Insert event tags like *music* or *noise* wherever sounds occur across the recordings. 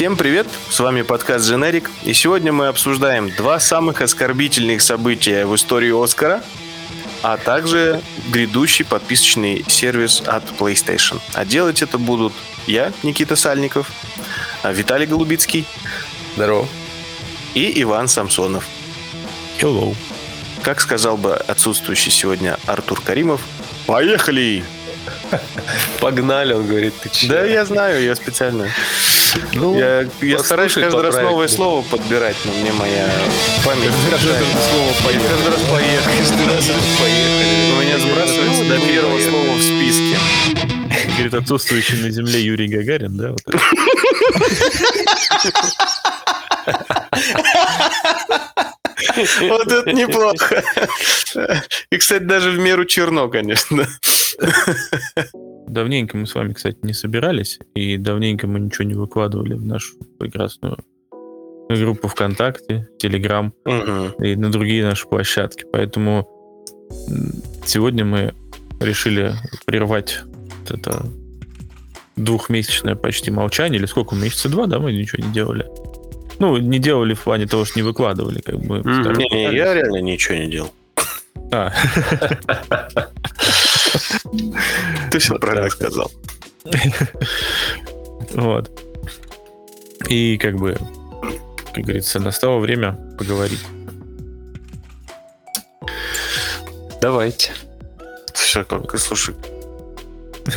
Всем привет, с вами подкаст «Дженерик», и сегодня мы обсуждаем два самых оскорбительных события в истории Оскара, а также грядущий подписочный сервис от PlayStation. А делать это будут я, Никита Сальников, Виталий Голубицкий. Здорово. И Иван Самсонов. Hello. Как сказал бы отсутствующий сегодня Артур Каримов, поехали! Погнали, он говорит, ты че? Да, я знаю, я специально. Ну, я, я стараюсь каждый раз новое слово подбирать, но мне моя память Каждый раз слово поехали. Каждый раз поехали. Каждый раз поехали. У меня сбрасывается до первого слова в списке. Говорит, отсутствующий на земле Юрий Гагарин, да? Вот это неплохо. И, кстати, даже в меру черно, конечно. *laughs* Давненько мы с вами, кстати, не собирались, и давненько мы ничего не выкладывали в нашу прекрасную группу ВКонтакте, Телеграм угу. и на другие наши площадки. Поэтому сегодня мы решили прервать вот это двухмесячное почти молчание, или сколько, месяца два, да, мы ничего не делали. Ну, не делали в плане того, что не выкладывали, как бы. Не, не, я реально ничего не делал. А. *laughs* Ты все правильно сказал. *laughs* Вот. И как бы, как говорится, настало время поговорить. Давайте. Как, слушай,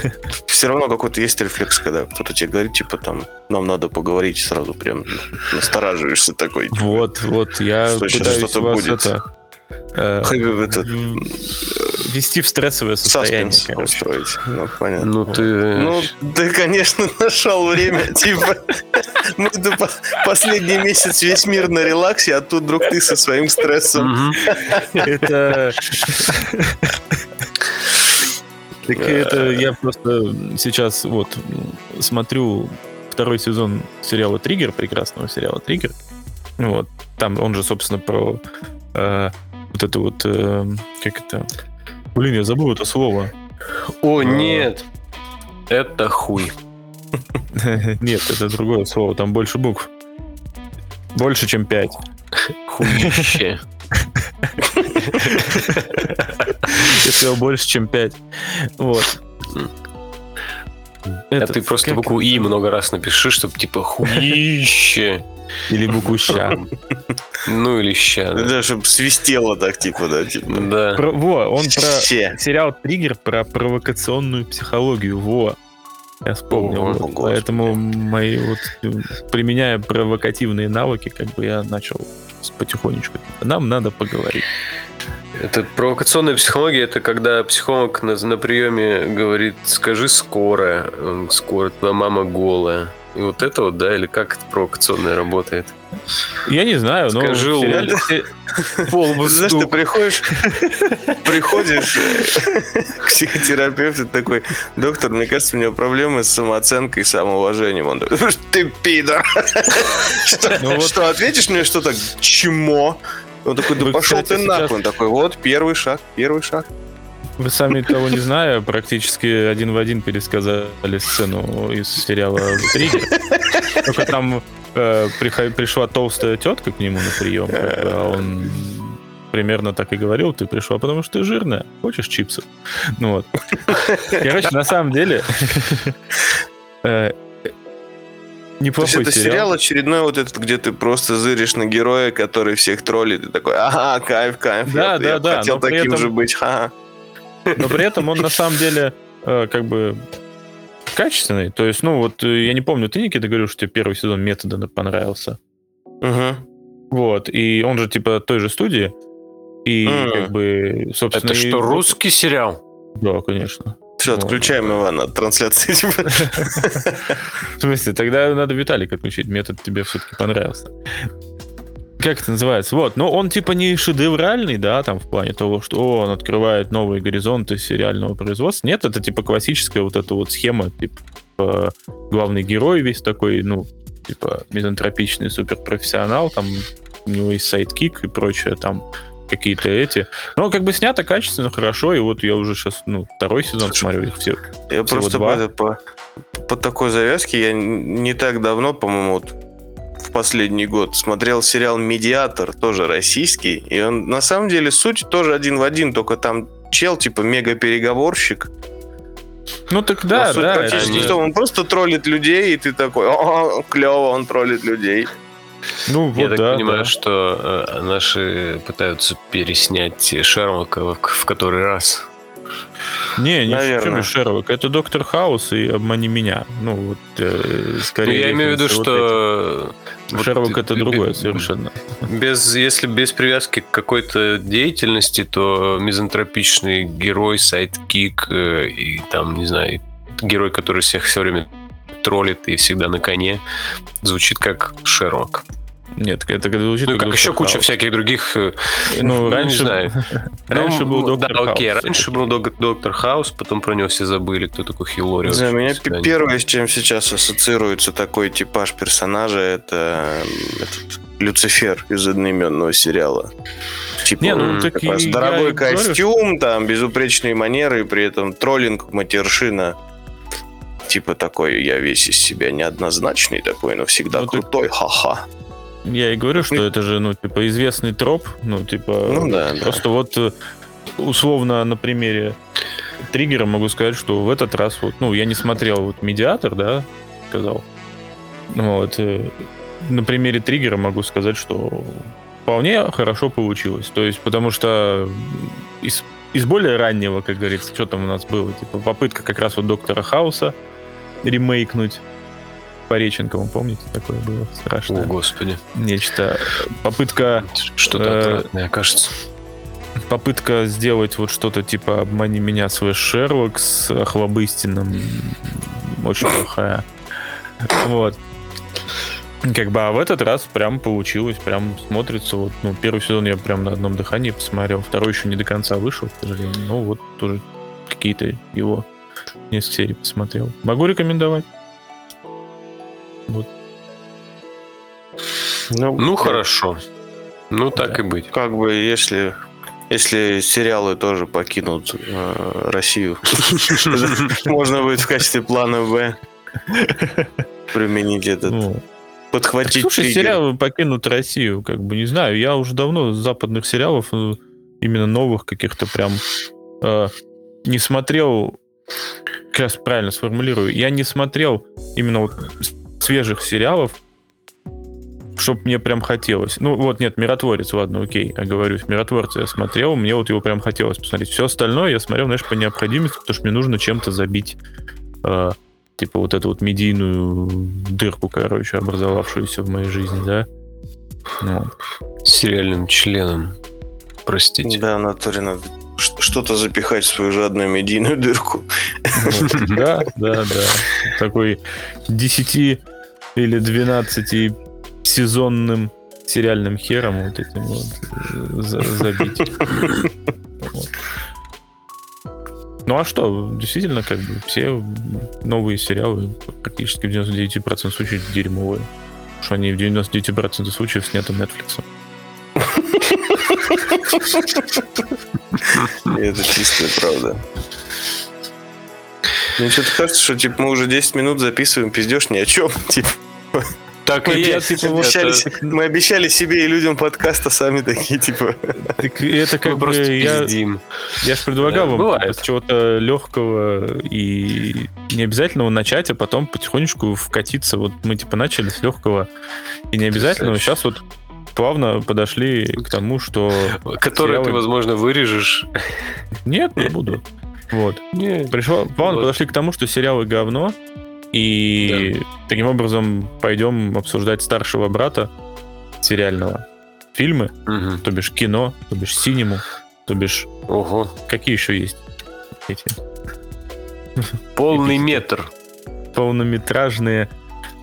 *laughs* все равно какой-то есть рефлекс, когда кто-то тебе говорит, типа, там, нам надо поговорить, сразу прям настораживаешься такой. Типа, вот, вот, я пытаюсь что-то будет. Это, э, это, вести в стрессовое состояние. устроить. Ну, понятно. Ну, ты... Ну, ты, конечно, *laughs* нашел время, типа, мы последний месяц весь мир на релаксе, а тут вдруг ты со своим стрессом. Это... Так это я просто сейчас вот смотрю второй сезон сериала «Триггер», прекрасного сериала «Триггер». Вот. Там он же, собственно, про э, вот это вот... Э, как это... Блин, я забыл это слово. О, а... нет. Это хуй. *laughs* Нет, это другое слово. Там больше букв. Больше, чем пять. Хуище. *laughs* Если его больше, чем 5. Вот. Это, а ты просто как... букву И много раз напиши, чтобы типа хуище. Или букву ща. Ну или ща. Да, да чтобы свистело так, типа, да. Типа. Да. Про, во, он про сериал Триггер про провокационную психологию. Во. Я вспомнил. О, вот. Поэтому мои вот применяя провокативные навыки, как бы я начал потихонечку. Нам надо поговорить. Это провокационная психология, это когда психолог на, на приеме говорит, скажи скоро, скоро твоя мама голая. И вот это вот, да, или как это провокационное работает? Я не знаю, но... Скажи но... *laughs* Полбу Знаешь, ты приходишь, *laughs* приходишь к психотерапевту такой, доктор, мне кажется, у него проблемы с самооценкой и самоуважением. Он такой, ты пидор. *laughs* Ну что, ответишь мне что-то? Чмо? Он такой, да пошел ты нахуй. Он такой, вот, первый шаг, первый шаг. Вы сами того не зная, практически один в один пересказали сцену из сериала «Триггер». Только там э, пришла толстая тетка к нему на прием, а он примерно так и говорил, ты пришла, потому что ты жирная, хочешь чипсы? Ну вот. Короче, на самом деле, э, Неплохой То есть это сериал. сериал очередной вот этот, где ты просто зыришь на героя, который всех троллит, и такой, ага, кайф, кайф, да, я, да, я да, хотел таким этом, же быть, ха Но при этом он на самом деле э, как бы качественный. То есть, ну вот, э, я не помню, ты, Никита, говорил, что тебе первый сезон метода понравился. Угу. Вот, и он же типа той же студии. И mm. как бы, собственно... Это что, русский сериал? Да, конечно. Все, отключаем вот. Ивана от трансляции. *laughs* В смысле, тогда надо Виталик отключить. Метод тебе все-таки понравился. Как это называется? Вот, но он типа не шедевральный, да, там в плане того, что он открывает новые горизонты сериального производства. Нет, это типа классическая вот эта вот схема, типа главный герой весь такой, ну, типа мизантропичный суперпрофессионал, там у него есть sidekick и прочее, там какие-то эти. Но как бы снято качественно, хорошо, и вот я уже сейчас, ну, второй сезон смотрю их все. Я просто по, по, по такой завязке, я не так давно, по-моему, вот последний год смотрел сериал «Медиатор», тоже российский, и он на самом деле суть тоже один в один, только там чел типа мега-переговорщик, ну так да, Но да. Практически это... что он просто троллит людей, и ты такой, о, клево, он троллит людей. Ну, вот, Я так да, понимаю, да. что э, наши пытаются переснять Шерлока в, в который раз. Не, не Наверное. Шерлок. Это Доктор Хаус и Обмани меня. Ну, вот, э, скорее... Ну, я имею в виду, что... Вот Шерлок это другое совершенно. Без, если без привязки к какой-то деятельности, то мизантропичный герой, sidekick э, и там, не знаю, герой, который всех все время троллит и всегда на коне, звучит как Шерлок. Нет, это когда звучит... Ну, как еще куча всяких других... Э, ну, *laughs* раньше... Знаю. *laughs* раньше ну, был Доктор да, окей, раньше был Доктор Хаус, потом про него все забыли, кто такой Хилори. За меня первое, с чем сейчас ассоциируется такой типаж персонажа, это этот Люцифер из одноименного сериала. Типа, не, ну, так и дорогой костюм, говорю, там, безупречные манеры, и при этом троллинг, матершина типа такой, я весь из себя неоднозначный такой, но всегда ну, крутой, ты... ха-ха. Я и говорю, что это же, ну, типа, известный троп, ну, типа, ну, да, просто да. вот э, условно на примере триггера могу сказать, что в этот раз вот, ну, я не смотрел вот медиатор, да, сказал. Вот. Э, на примере триггера могу сказать, что вполне хорошо получилось. То есть, потому что из, из более раннего, как говорится, что там у нас было, типа попытка как раз вот Доктора Хауса ремейкнуть Пореченковым, помните, такое было страшное? О, господи. Нечто. Попытка... Что-то э, отвратное, кажется. Попытка сделать вот что-то типа «Обмани меня» свой Шерлок с Охлобыстиным. Очень плохая. Вот. Как бы, а в этот раз прям получилось, прям смотрится. Вот, ну, первый сезон я прям на одном дыхании посмотрел, второй еще не до конца вышел, к сожалению. Ну, вот тоже какие-то его несколько серий посмотрел. Могу рекомендовать. Вот. Ну, ну хорошо. Ну, так да. и быть. Как бы, если если сериалы тоже покинут э, Россию, *laughs* можно будет в качестве плана Б применить этот. Ну, подхватить. Слушай, сериалы покинут Россию, как бы не знаю. Я уже давно западных сериалов, э, именно новых каких-то прям э, не смотрел. Сейчас правильно сформулирую. Я не смотрел именно вот свежих сериалов, чтоб мне прям хотелось. Ну вот, нет, «Миротворец», ладно, окей, я говорю, «Миротворца» я смотрел, мне вот его прям хотелось посмотреть. Все остальное я смотрел, знаешь, по необходимости, потому что мне нужно чем-то забить э, типа вот эту вот медийную дырку, короче, образовавшуюся в моей жизни, да? Ну. Сериальным членом, простите. Да, натуре надо что-то запихать в свою жадную медийную дырку. *laughs* Да, да, да. Такой 10 или 12 сезонным сериальным хером вот этим вот забить. Вот. Ну а что, действительно, как бы все новые сериалы практически в 99% случаев дерьмовые. Что они в 99% случаев сняты Netflix. *laughs* Это чистая правда. Мне что-то кажется, что типа мы уже 10 минут записываем пиздешь ни о чем. *laughs* Типа. Так мы, и есть. Типа, обещали, это... *laughs* мы обещали себе и людям подкаста сами такие, типа. Так это как мы бы просто я, пиздим. я же предлагал да, вам с чего-то легкого и не обязательного начать, а потом потихонечку вкатиться. Вот мы типа начали с легкого и не обязательного. Сейчас вот плавно подошли к тому, что... Который сериалы... ты, возможно, вырежешь. Нет, не буду. Вот. Нет. Пришло, плавно вот. подошли к тому, что сериалы говно, и да. таким образом пойдем обсуждать старшего брата сериального. Фильмы, угу. то бишь кино, то бишь синему, то бишь... Ого. Какие еще есть эти? Полный метр. Полнометражные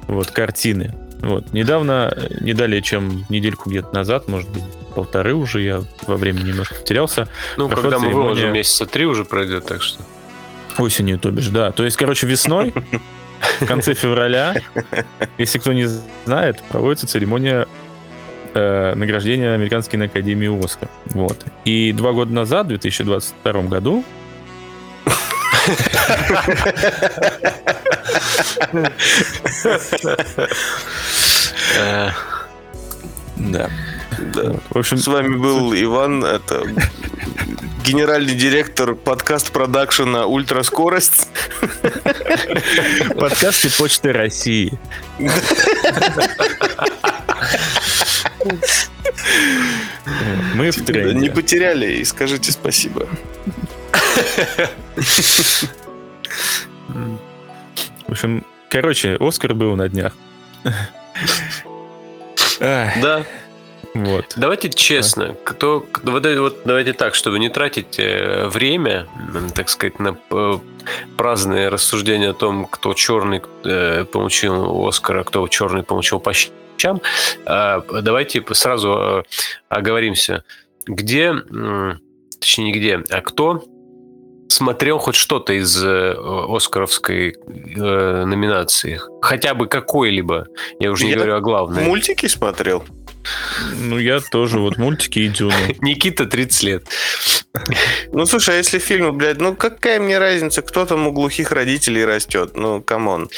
вот, картины. Вот. Недавно, не далее, чем недельку где-то назад, может быть, полторы уже, я во времени немножко потерялся. Ну, когда мы церемония... выложим, месяца три уже пройдет, так что... Осенью, то бишь, да. То есть, короче, весной в конце февраля, если кто не знает, проводится церемония э, награждение Американской Академии Оскар. Вот. И два года назад, в 2022 году, *laughs* *laughs* Да. Да. В общем, с вами был Иван, это генеральный директор подкаст продакшена «Ультраскорость». Подкасты Почты России. Мы в тренде. Не потеряли и скажите спасибо. В общем, короче, Оскар был на днях. Да. Вот. Давайте честно, кто, вот, вот, давайте так, чтобы не тратить э, время, так сказать, на э, праздные рассуждения о том, кто черный э, получил Оскар, а кто черный получил по щам, а, давайте сразу оговоримся, где, точнее не где, а кто смотрел хоть что-то из э, Оскаровской э, номинации? Хотя бы какой-либо. Я уже не я говорю о главном. Мультики смотрел. Ну, я тоже, вот мультики и Дюна. *laughs* Никита 30 лет. Ну, слушай, а если фильмы, блядь, ну какая мне разница, кто там у глухих родителей растет? Ну, come on.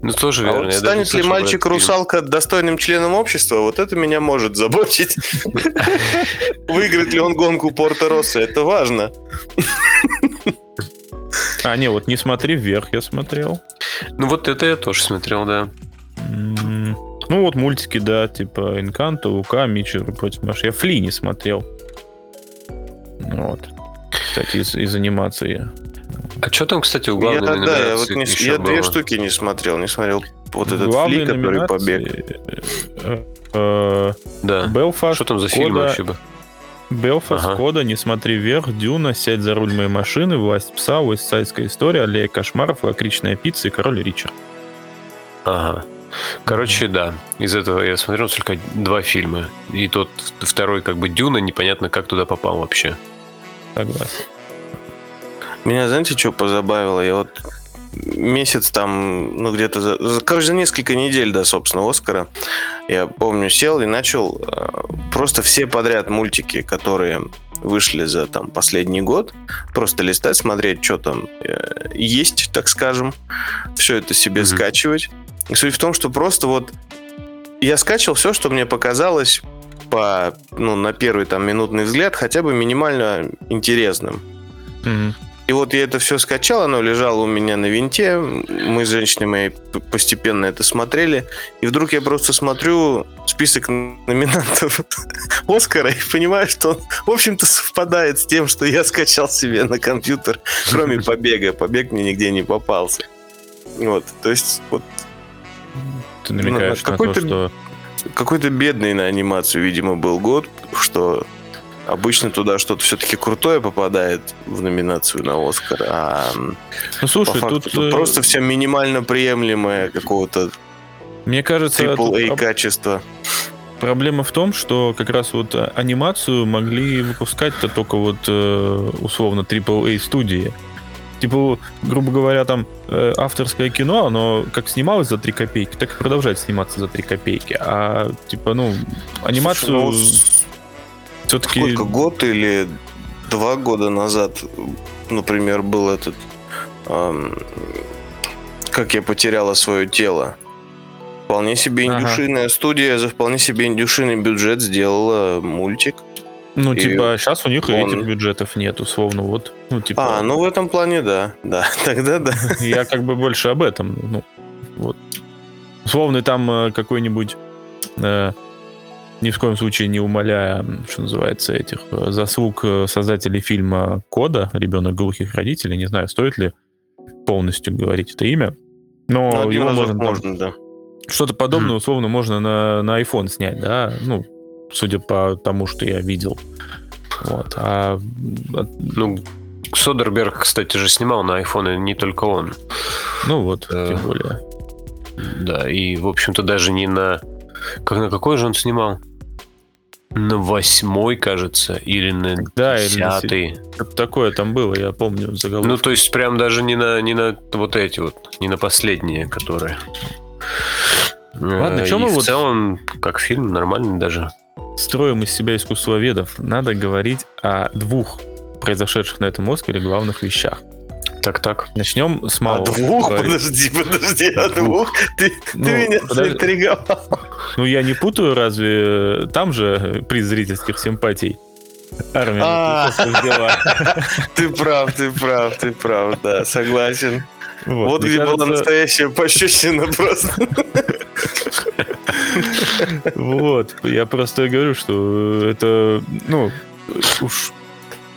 Ну, тоже верно. А вот станет ли мальчик-русалка достойным членом общества, вот это меня может заботить. *laughs* Выиграет ли он гонку Порто-Росса, это важно. А, не, вот «Не смотри вверх» я смотрел. Ну, вот это я тоже смотрел, да. Ну, вот мультики, да, типа «Инканто», «Лука», «Митчелл против Маши». Я «Фли» не смотрел. Вот. Кстати, из, из анимации. А что там, кстати, у главной я, да, я, вот не, я две штуки не смотрел. Не смотрел вот этот Главные фли, который побег. Э, э, да. Белфаст. Что там за фильм вообще? Белфаст, ага. Кода, Не смотри вверх, Дюна, Сядь за руль моей машины, Власть пса, Уэстсайдская история, Аллея кошмаров, Лакричная пицца и Король Ричард. Ага. Короче, да, из этого я смотрел только два фильма. И тот второй, как бы, Дюна, непонятно, как туда попал вообще. Согласен. Меня, знаете, что позабавило? Я вот месяц там, ну где-то, за, короче, за несколько недель до, собственно, Оскара, я помню, сел и начал э, просто все подряд мультики, которые вышли за там последний год, просто листать, смотреть, что там э, есть, так скажем, все это себе mm-hmm. скачивать. И суть в том, что просто вот я скачивал все, что мне показалось по, ну, на первый там минутный взгляд хотя бы минимально интересным. Mm-hmm. И вот я это все скачал, оно лежало у меня на винте. Мы с женщиной моей постепенно это смотрели. И вдруг я просто смотрю список номинантов *laughs* Оскара и понимаю, что он, в общем-то, совпадает с тем, что я скачал себе на компьютер, кроме *laughs* побега. Побег мне нигде не попался. Вот, то есть, вот... Ты намекаешь ну, на то, что... Какой-то бедный на анимацию, видимо, был год, что Обычно туда что-то все-таки крутое попадает в номинацию на Оскар, а ну, слушай, факту, тут, тут просто все минимально приемлемое какого-то мне кажется, AAA качества. Проблема в том, что как раз вот анимацию могли выпускать-то только вот э, условно AAA студии. Типа, грубо говоря, там э, авторское кино, оно как снималось за 3 копейки, так и продолжает сниматься за 3 копейки. А типа, ну, анимацию... Слушай, ну, все-таки... Сколько, год или два года назад, например, был этот... Эм, как я потеряла свое тело. Вполне себе индюшиная ага. студия за вполне себе индюшиный бюджет сделала мультик. Ну, и типа, сейчас у них он... этих бюджетов нет, условно, вот. Ну, типа... А, ну в этом плане да, да, *laughs* тогда да. *laughs* Я как бы больше об этом, ну, вот. Условно, там э, какой-нибудь э, ни в коем случае не умаляя, что называется, этих э, заслуг э, создателей фильма «Кода», «Ребенок глухих родителей». Не знаю, стоит ли полностью говорить это имя. Но ну, его можно, можно да. Что-то подобное, условно, можно на, на iPhone снять, да? Ну, судя по тому, что я видел. Вот. А, ну, Содерберг, кстати, же снимал на iPhone, и не только он. Ну вот, э, тем более. Да, и, в общем-то, даже не на... Как, на какой же он снимал? на восьмой, кажется, или на да, десятый. На... Такое там было, я помню заголовок. Ну, то есть прям даже не на, не на вот эти вот, не на последние, которые. Ладно, что мы в вот... целом, как фильм, нормальный даже. Строим из себя искусствоведов, надо говорить о двух произошедших на этом Оскаре главных вещах. Так, так. Начнем с малого. А двух? Подожди, подожди, а двух? Ты, ну, ты меня заинтриговал. Ну, я не путаю, разве там же приз зрительских симпатий? Армия. А, *laughs* ты прав, ты прав, ты прав, да, согласен. Вот, вот где кажется... была настоящая пощечина просто. Вот, я просто говорю, что это, ну, уж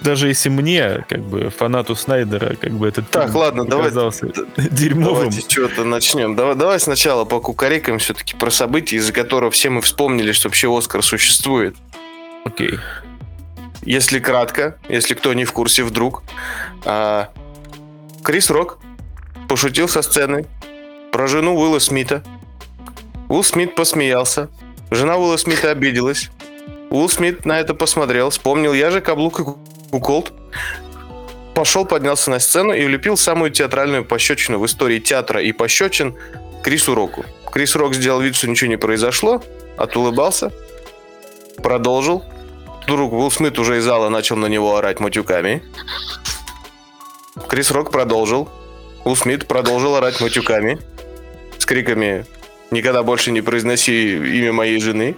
даже если мне, как бы, фанату Снайдера, как бы этот так, ладно, давай, дерьмовым. Давайте что-то начнем. Давай, давай сначала по кукарекам все-таки про события, из-за которого все мы вспомнили, что вообще Оскар существует. Окей. Если кратко, если кто не в курсе вдруг, а, Крис Рок пошутил со сцены про жену Уилла Смита. Уилл Смит посмеялся. Жена Уилла Смита обиделась. Уилл Смит на это посмотрел, вспомнил, я же каблук и куколд. Пошел, поднялся на сцену и влепил самую театральную пощечину в истории театра и пощечин Крису Року. Крис Рок сделал вид, что ничего не произошло, отулыбался, продолжил, Вдруг Уилл Смит уже из зала начал на него орать матюками. Крис Рок продолжил. Уилл Смит продолжил орать матюками. С криками «Никогда больше не произноси имя моей жены».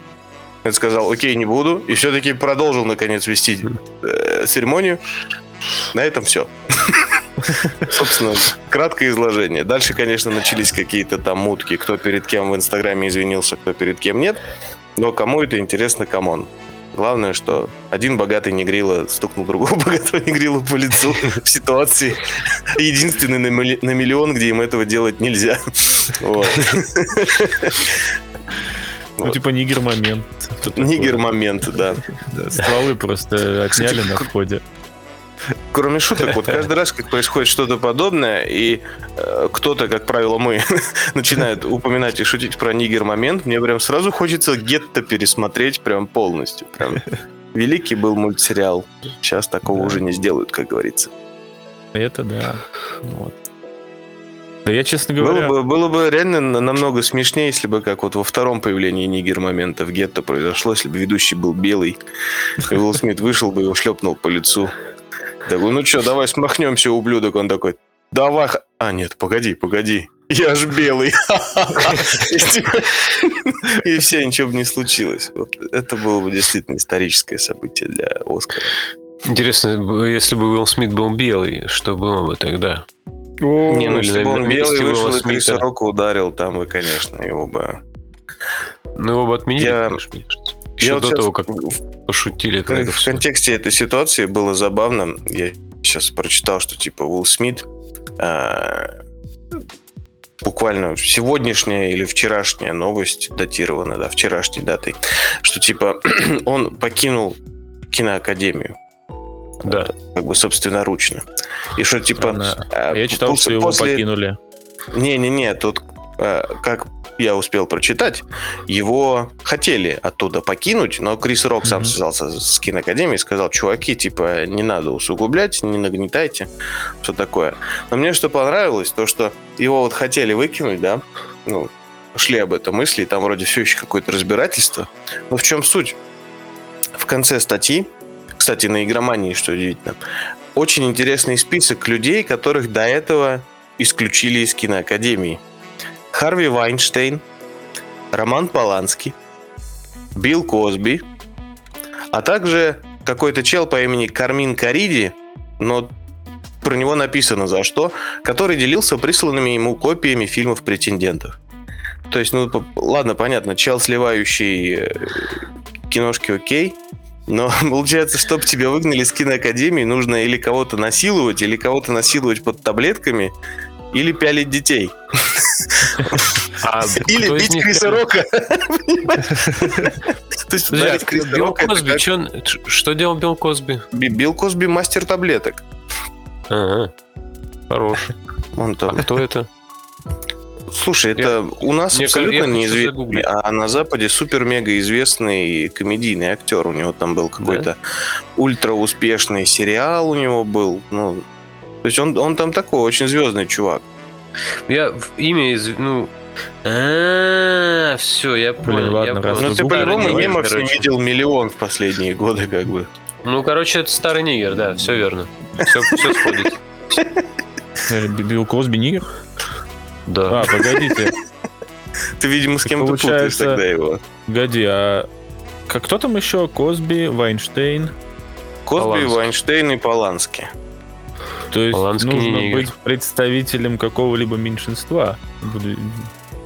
Он сказал «Окей, не буду». И все-таки продолжил, наконец, вести э, церемонию. На этом все. *laughs* Собственно, краткое изложение. Дальше, конечно, начались какие-то там мутки, кто перед кем в Инстаграме извинился, кто перед кем нет. Но кому это интересно, come on. Главное, что один богатый негрила стукнул другого *laughs* богатого негрила по лицу в ситуации единственный на, милли- на миллион, где им этого делать нельзя. Вот. Ну, типа нигер-момент. Нигер-момент, да. Стволы просто отняли на входе. Кроме шуток, вот каждый раз, как происходит что-то подобное, и э, кто-то, как правило, мы, *laughs* начинает упоминать и шутить про нигер момент, мне прям сразу хочется гетто пересмотреть прям полностью. Прям великий был мультсериал. Сейчас такого да. уже не сделают, как говорится. Это да. Вот. Да я, честно говоря... Было бы, было бы реально намного смешнее, если бы, как вот во втором появлении Нигер момента в гетто произошло, если бы ведущий был белый, и Уилл Смит вышел бы и его шлепнул по лицу. Такой, ну что, давай смахнемся, ублюдок. Он такой, давай... А, нет, погоди, погоди. Я ж белый. И все, ничего бы не случилось. Это было бы действительно историческое событие для Оскара. Интересно, если бы Уилл Смит был белый, что было бы тогда? Не, ну если бы он белый вышел и Криса Рока ударил, там бы, конечно, его бы... Ну, его бы отменили, конечно, еще до того, как пошутили. В, в контексте этой ситуации было забавно. Я сейчас прочитал, что типа Уилл Смит а, буквально сегодняшняя или вчерашняя новость датирована, да, вчерашней датой, что типа *clears throat* он покинул киноакадемию. Да. Как бы собственноручно. И что типа... Странно. А, Я читал, после, что его после... покинули. Не-не-не, тут как я успел прочитать, его хотели оттуда покинуть, но Крис Рок сам связался с киноакадемией и сказал, чуваки, типа, не надо усугублять, не нагнетайте, все такое. Но мне что понравилось, то, что его вот хотели выкинуть, да, ну, шли об этом мысли, и там вроде все еще какое-то разбирательство. Но в чем суть? В конце статьи, кстати, на игромании, что удивительно, очень интересный список людей, которых до этого исключили из киноакадемии. Харви Вайнштейн, Роман Поланский, Билл Косби, а также какой-то чел по имени Кармин Кариди, но про него написано за что, который делился присланными ему копиями фильмов претендентов. То есть, ну, ладно, понятно, чел, сливающий э, киношки окей, но *laughs* получается, чтобы тебя выгнали из киноакадемии, нужно или кого-то насиловать, или кого-то насиловать под таблетками, или пялить детей. А Или бить *laughs* Криса Рока. То есть ударить Криса Рока. Что делал Билл Косби? Билл Косби мастер таблеток. Ага. Он там. А кто это? Слушай, это у нас абсолютно неизвестный, а на Западе супер-мега известный комедийный актер. У него там был какой-то ультра успешный сериал у него был. Ну, то есть он, он там такой очень звездный чувак. Я имя, из, ну, А, все, я понял. ладно, раз Ну ты по-любому мемов видел миллион в последние годы, как бы. Ну, короче, это старый нигер, да, все верно. Все, все сходит. Э, Билл Косби нигер? Да. А, погодите, Ты, видимо, с кем-то путаешь получается- тогда его. погоди, а как кто там еще? Косби, Вайнштейн? Косби. Вайнштейн и Полански. То есть Полански не нужно нигер. быть представителем какого-либо меньшинства.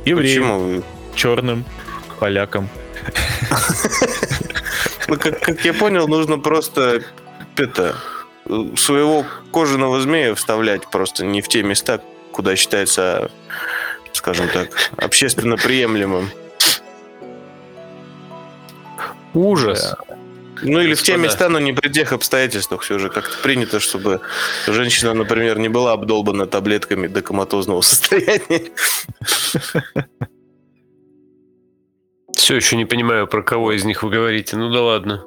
Евреем, Почему? черным, полякам. Ну, как, я понял, нужно просто это своего кожаного змея вставлять просто не в те места, куда считается, скажем так, общественно приемлемым. Ужас. Ну или в те Господа. места, но не при тех обстоятельствах все же. Как-то принято, чтобы женщина, например, не была обдолбана таблетками до коматозного *laughs* состояния. Все еще не понимаю, про кого из них вы говорите. Ну да ладно.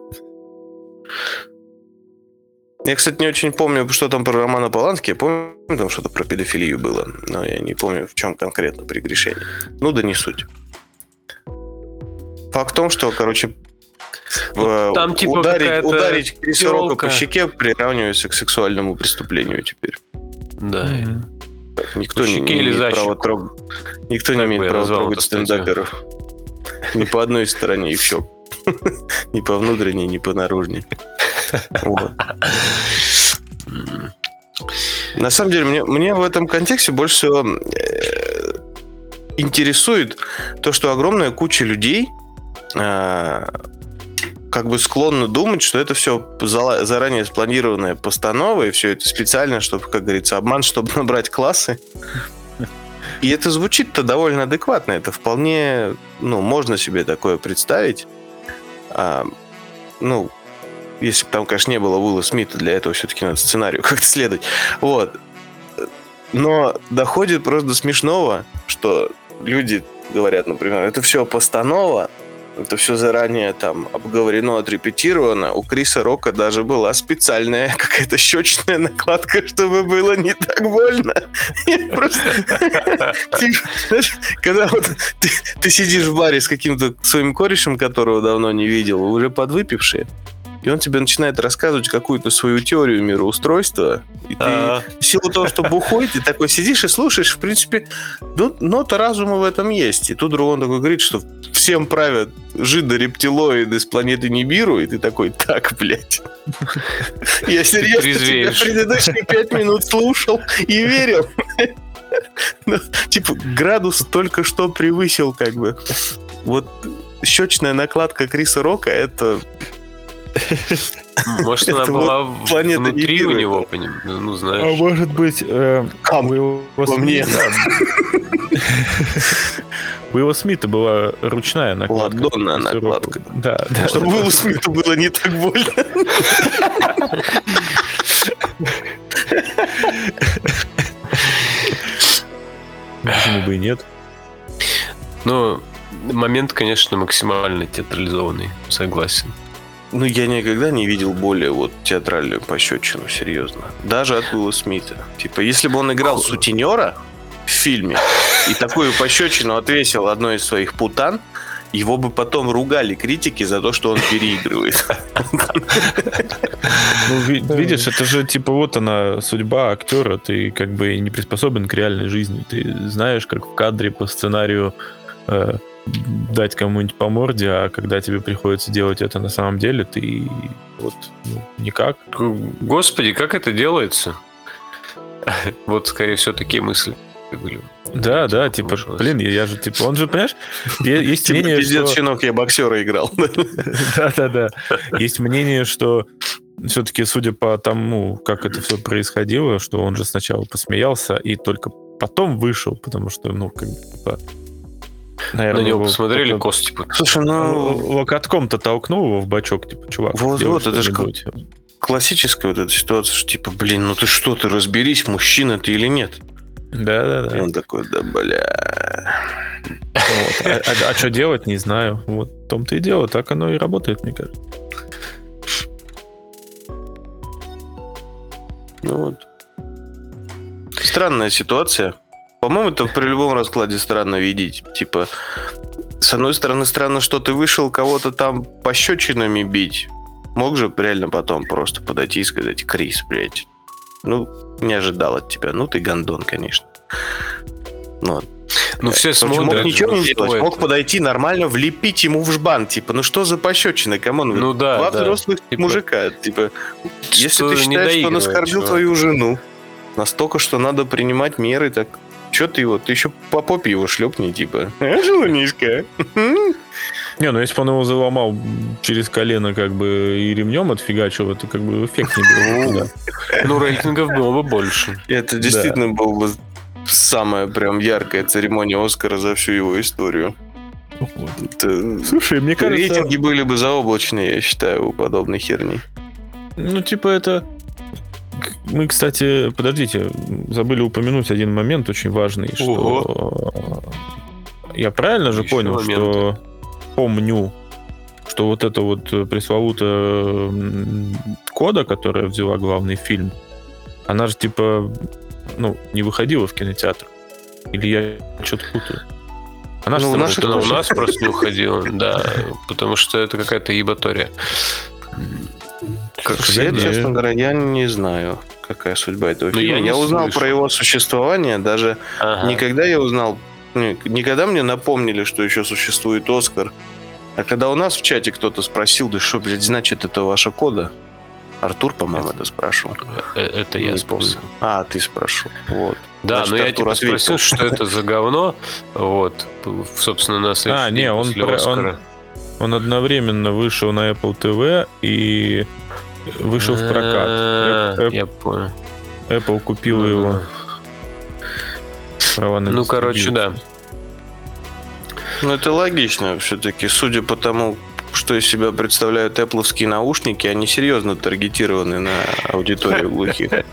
Я, кстати, не очень помню, что там про Романа Полански. Я помню, там что-то про педофилию было. Но я не помню, в чем конкретно прегрешение. Ну да не суть. Факт в том, что, короче, там, типа, ударить, ударить Криса Рока по щеке приравнивается к сексуальному преступлению теперь. Да. Никто не, не имеет права трогать. Никто не имеет права трогать стендаперов. Ни по одной стороне и все. *laughs* Ни по внутренней, ни по. М. На самом деле, мне, мне в этом контексте больше всего э, интересует то, что огромная куча людей э, как бы склонна думать, что это все заранее спланированная постанова, и все это специально, чтобы, как говорится, обман, чтобы *laughs* набрать классы. И это звучит-то довольно адекватно. Это вполне, ну, можно себе такое представить. А, ну, если бы там, конечно, не было Уилла Смита, для этого все-таки надо сценарию *laughs* как-то следовать. Вот. Но доходит просто до смешного, что люди говорят, например, это все постанова, это все заранее там обговорено, отрепетировано. У Криса Рока даже была специальная какая-то щечная накладка, чтобы было не так больно. Просто... *laughs* Когда вот ты, сидишь в баре с каким-то своим корешем, которого давно не видел, уже подвыпившие, и он тебе начинает рассказывать какую-то свою теорию мироустройства, и ты в силу того, что бухой, ты такой сидишь и слушаешь, в принципе, ну, нота разума в этом есть. И тут другой такой говорит, что всем правят жидо-рептилоиды с планеты Нибиру, и ты такой, так, блядь. *laughs* Я серьезно тебя предыдущие пять минут слушал и верил. Ну, Типа, градус только что превысил, как бы. Вот щечная накладка Криса Рока, это *laughs* Может, Это она вот была планета внутри у него, ну, А знаешь. может быть, э, у по мне. Смита- *laughs* у Уилла Смита была ручная накладка. Ладонная накладка. Да, да. Чтобы Уиллу Смиту было не так больно. Почему бы и нет? Ну, момент, конечно, максимально театрализованный, согласен. Ну, я никогда не видел более вот театральную пощечину, серьезно. Даже от Уилла Смита. Типа, если бы он играл сутенера в фильме и такую пощечину отвесил одной из своих путан, его бы потом ругали критики за то, что он переигрывает. Ну, ви- видишь, это же типа вот она судьба актера. Ты как бы не приспособлен к реальной жизни. Ты знаешь, как в кадре по сценарию э, дать кому-нибудь по морде, а когда тебе приходится делать это на самом деле, ты вот ну, никак. Господи, как это делается? Вот, скорее всего, такие мысли были. Да, да, типа, Ужас. блин, я, же, типа, он же, понимаешь, *laughs* есть Типа, мнение, пиздец, щенок, я боксера играл. *laughs* Да-да-да. Есть мнение, что все-таки, судя по тому, как это все происходило, что он же сначала посмеялся и только потом вышел, потому что, ну, как бы, типа, На наверное, него его посмотрели, кто-то кост, типа, Слушай, ну, локотком-то толкнул его в бачок, типа, чувак. Вот, вот, это ж что-нибудь. классическая вот эта ситуация, что типа, блин, ну ты что, ты разберись, мужчина ты или нет. И Да-да-да. он такой, да бля. Вот. А, что делать, не знаю. Вот в том-то и дело, так оно и работает, мне кажется. Ну вот. Странная ситуация. По-моему, это при любом раскладе странно видеть. Типа, с одной стороны, странно, что ты вышел кого-то там пощечинами бить. Мог же реально потом просто подойти и сказать, Крис, блядь, ну, не ожидал от тебя. Ну, ты гандон, конечно. Ну, ну все смотрят. Мог ничего не делать. Мог подойти нормально, влепить ему в жбан. Типа, ну что за пощечина, come on? Ну да, Два да. взрослых типа, мужика. Типа, если ты считаешь, что он оскорбил твою жену, настолько, что надо принимать меры, так что ты его, ты еще по попе его шлепни, типа. *laughs* А, желанишка. Не, ну если бы он его заломал через колено, как бы, и ремнем отфигачил, это как бы эффект не был. Ну, рейтингов было бы больше. Это действительно был бы самая прям яркая церемония Оскара за всю его историю. Это... Слушай, мне кажется... Рейтинги были бы заоблачные, я считаю, у подобной херни. Ну, типа, это... Мы, кстати, подождите, забыли упомянуть один момент очень важный, что... Ого. Я правильно же Еще понял, моменты. что помню, что вот это вот пресловутая кода, которая взяла главный фильм, она же типа ну, не выходила в кинотеатр. Или я что-то путаю? Она ну, у, нас, у нас просто не уходила, да, потому что это какая-то ебатория. Как я, честно говоря, я не знаю, какая судьба этого фильма. Я, я узнал слышу. про его существование, даже ага. никогда я узнал, никогда мне напомнили, что еще существует Оскар. А когда у нас в чате кто-то спросил, да что, блядь, значит, это ваша кода? Артур, по-моему, это спрашивал. Э, это я спросил. А, ты спрашивал. Вот. Да, но я тебя спросил, что это за говно. Вот. Собственно, на следующий А, не, он, он, он одновременно вышел на Apple TV и вышел в прокат. Я понял. Apple купил его. Ну, короче, да. Ну, это логично все-таки, судя по тому, что из себя представляют Apple наушники, они серьезно таргетированы на аудиторию глухих. *laughs*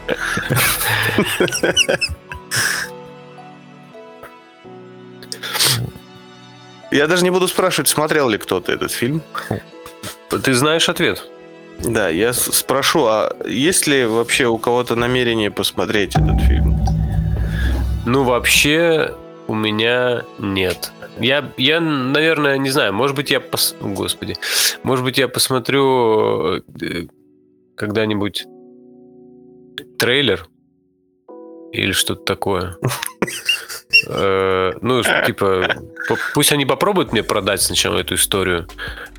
Я даже не буду спрашивать, смотрел ли кто-то этот фильм. Ты знаешь ответ? Да, я спрошу, а есть ли вообще у кого-то намерение посмотреть этот фильм? Ну, вообще, у меня нет. Я, я, наверное, не знаю, может быть, я пос... Господи. Может быть, я посмотрю э, когда-нибудь трейлер или что-то такое. *laughs* Э, ну, *laughs* типа, пусть они попробуют мне продать сначала эту историю.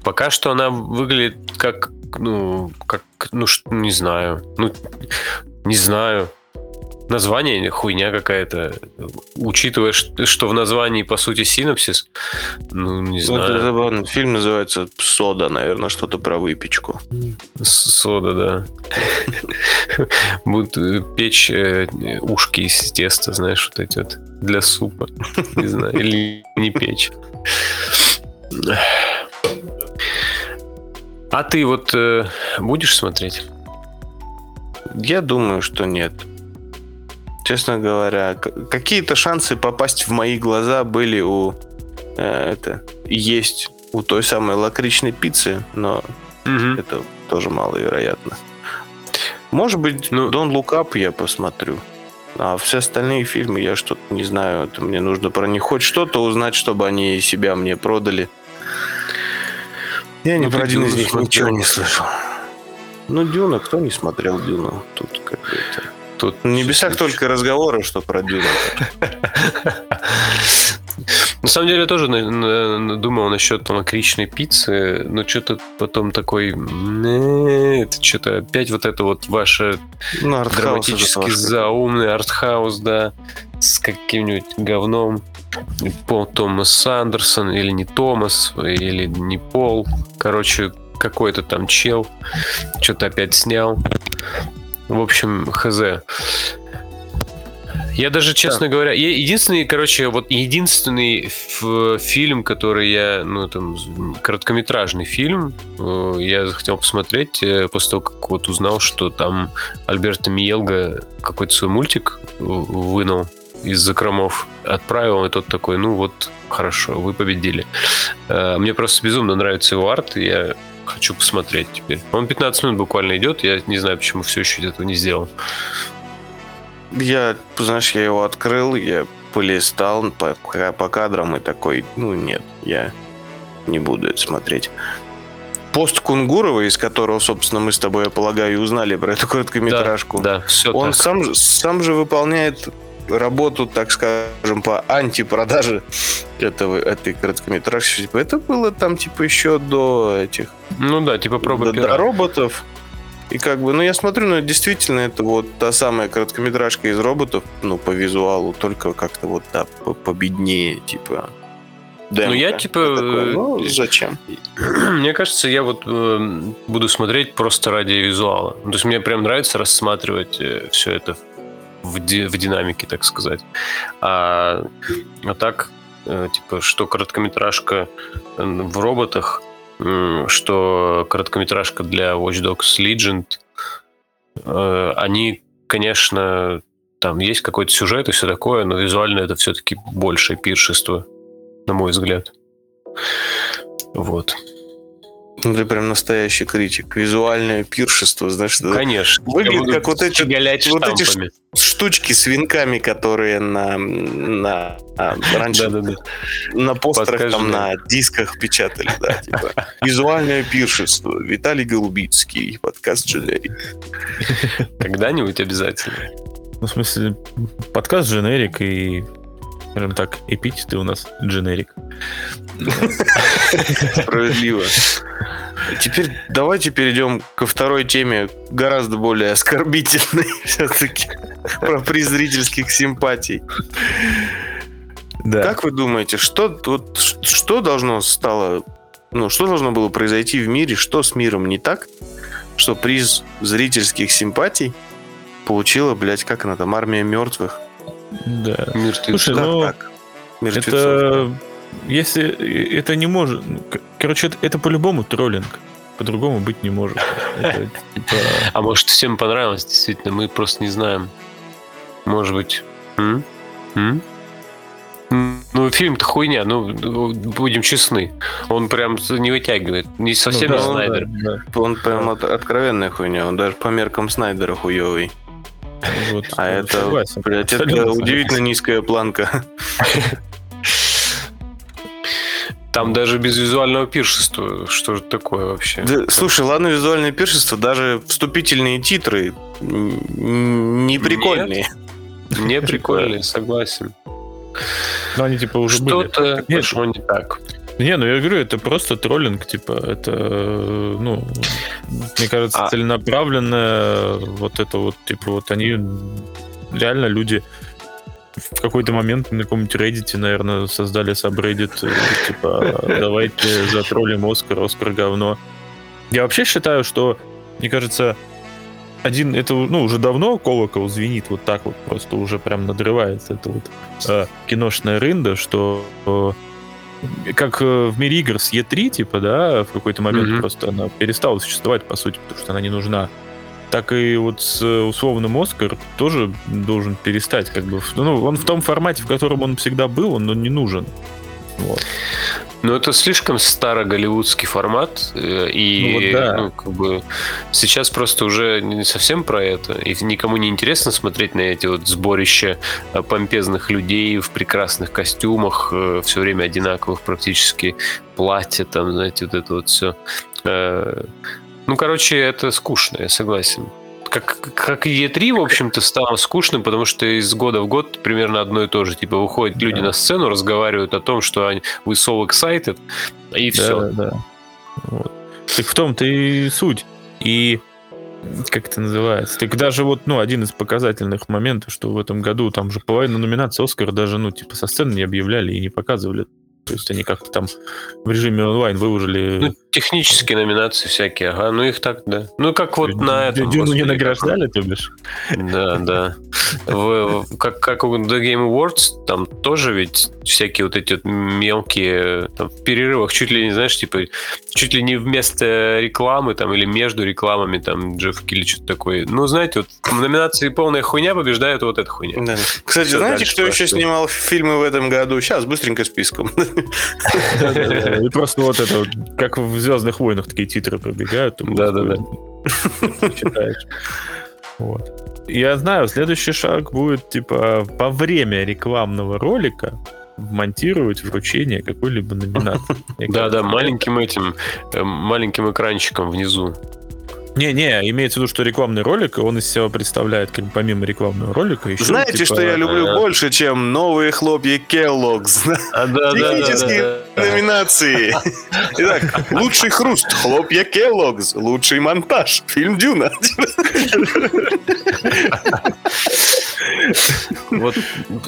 Пока что она выглядит как, ну, как, ну, не знаю. Ну, не знаю название хуйня какая-то. Учитывая, что в названии, по сути, синапсис, ну, не знаю. Это забавно. Фильм называется «Сода», наверное, что-то про выпечку. Сода, да. Будут э, печь э, ушки из теста, знаешь, вот эти вот, для супа. Не знаю, или не печь. А ты вот э, будешь смотреть? Я думаю, что нет честно говоря. Какие-то шансы попасть в мои глаза были у... Э, это есть у той самой лакричной пиццы, но угу. это тоже маловероятно. Может быть, ну, Don't Look Up я посмотрю. А все остальные фильмы я что-то не знаю. Это мне нужно про них хоть что-то узнать, чтобы они себя мне продали. Я ну, ни про один из них ничего не слышал. Ну, Дюна, кто не смотрел Дюну? Тут как-то... Тут на небесах только разговоры, что про Дюну. *laughs* На самом деле я тоже думал насчет там пиццы, но что-то потом такой, это что-то опять вот это вот ваше ну, драматически заумный артхаус, да, с каким-нибудь говном. Пол Томас Андерсон, или не Томас, или не Пол. Короче, какой-то там чел что-то опять снял. В общем, хз. Я даже, честно да. говоря, единственный, короче, вот единственный фильм, который я, ну, там, короткометражный фильм, э, я захотел посмотреть э, после того, как вот узнал, что там Альберто Миелга какой-то свой мультик вынул из закромов, отправил, и тот такой, ну вот, хорошо, вы победили. Э, мне просто безумно нравится его арт, я хочу посмотреть теперь. Он 15 минут буквально идет, я не знаю, почему все еще этого не сделал. Я, знаешь, я его открыл, я полистал по, по кадрам и такой, ну нет, я не буду это смотреть. Пост Кунгурова, из которого, собственно, мы с тобой, я полагаю, узнали про эту короткометражку. Да, да все Он так. сам, сам же выполняет работу, так скажем, по антипродаже этого, этой короткометражки. Типа, это было там, типа, еще до этих... Ну да, типа пробы до, до роботов. И как бы, ну я смотрю, ну действительно это вот та самая короткометражка из роботов, ну по визуалу, только как-то вот да, победнее, типа. Демка. Ну я типа, такое, ну зачем? *clears throat* Мне кажется, я вот э, буду смотреть просто ради визуала. То есть мне прям нравится рассматривать э, все это в, ди, в динамике, так сказать. А, а так, э, типа, что короткометражка э, в роботах, что короткометражка для Watch Dogs Legend, э, они, конечно, там есть какой-то сюжет и все такое, но визуально это все-таки большее пиршество, на мой взгляд. Вот. Ну, ты прям настоящий критик. Визуальное пиршество, знаешь, Конечно. Выглядит как вот эти, вот эти штучки с венками, которые на, на а, раньше да, да, да. на постерах Подкажи. там на дисках печатали, да, типа. Визуальное пиршество. Виталий Голубицкий, подкаст Дженерик. Когда-нибудь обязательно. Ну, в смысле, подкаст Дженерик и скажем так, эпитеты у нас дженерик. Справедливо. Теперь давайте перейдем ко второй теме, гораздо более оскорбительной *laughs* все-таки, про презрительских симпатий. Да. Как вы думаете, что, вот, что должно стало, ну, что должно было произойти в мире, что с миром не так, что приз зрительских симпатий получила, блядь, как она там, армия мертвых? Да. Мертвецов. Слушай, ну, так. это... Если это не может... Короче, это, это по-любому троллинг. По-другому быть не может. Это, типа... *laughs* А может, всем понравилось, действительно, мы просто не знаем. Может быть. М? М? Ну, фильм-то хуйня, ну, будем честны. Он прям не вытягивает. Не совсем ну, да, Снайдер. Да, да. Он прям от, откровенная хуйня. Он даже по меркам Снайдера хуёвый. Вот, а это, согласен. блядь, это удивительно низкая планка. Там даже без визуального пиршества. Что же такое вообще? Да, слушай, ладно, визуальное пиршество, даже вступительные титры не прикольные. Нет, не прикольные, согласен. Ну, они типа уже Что-то пошло не так. Не, ну я говорю, это просто троллинг, типа, это, ну, мне кажется, а... целенаправленное вот это вот, типа, вот они реально люди в какой-то момент на каком-нибудь Reddit, наверное, создали сабреддит, э, типа, давайте затроллим Оскар, Оскар говно. Я вообще считаю, что, мне кажется, один, это, ну, уже давно колокол звенит вот так вот, просто уже прям надрывается. Это вот э, киношная рында, что э, как э, в мире игр с E3, типа, да, в какой-то момент mm-hmm. просто она перестала существовать, по сути, потому что она не нужна. Так и вот с э, условным Оскар тоже должен перестать, как бы. Ну, он в том формате, в котором он всегда был, он не нужен. Вот. Ну, это слишком старо голливудский формат, э, и ну, вот да. ну, как бы сейчас просто уже не совсем про это, и никому не интересно смотреть на эти вот сборища э, помпезных людей в прекрасных костюмах, э, все время одинаковых практически платья, там, знаете, вот это вот все. Ну, короче, это скучно, я согласен как, как и E3, в общем-то, стало скучным, потому что из года в год примерно одно и то же. Типа выходят люди на сцену, разговаривают о том, что они вы so excited, и все. Да, да. Вот. Так в том-то и суть. И как это называется? Так даже вот, ну, один из показательных моментов, что в этом году там же половина номинаций Оскар даже, ну, типа, со сцены не объявляли и не показывали. То есть они как-то там в режиме онлайн выложили... Ну, технические номинации всякие, ага, ну их так, да. Ну, как вот на этом... Дюну не награждали, ты бишь? Да, да. В, как, как у The Game Awards, там тоже ведь всякие вот эти вот мелкие там, в перерывах, чуть ли не, знаешь, типа, чуть ли не вместо рекламы там или между рекламами там Джефф или что-то такое. Ну, знаете, вот в номинации полная хуйня побеждает вот эта хуйня. Да. Кстати, Все знаете, кто еще снимал фильмы в этом году? Сейчас, быстренько списком. И просто вот это, как в «Звездных войнах» такие титры пробегают. Да-да-да. *laughs* Читаешь. Вот. я знаю, следующий шаг будет, типа, во время рекламного ролика монтировать вручение какой-либо номинации. *laughs* Да-да, маленьким этим, э, маленьким экранчиком внизу. Не-не, имеется в виду, что рекламный ролик, он из себя представляет, как помимо рекламного ролика, еще Знаете, типа... что я люблю а... больше, чем новые хлопья Kellogg's? А, да, Технические да, да, да, номинации. Итак, лучший хруст, хлопья Kellogg's, лучший монтаж, фильм Дюна. Вот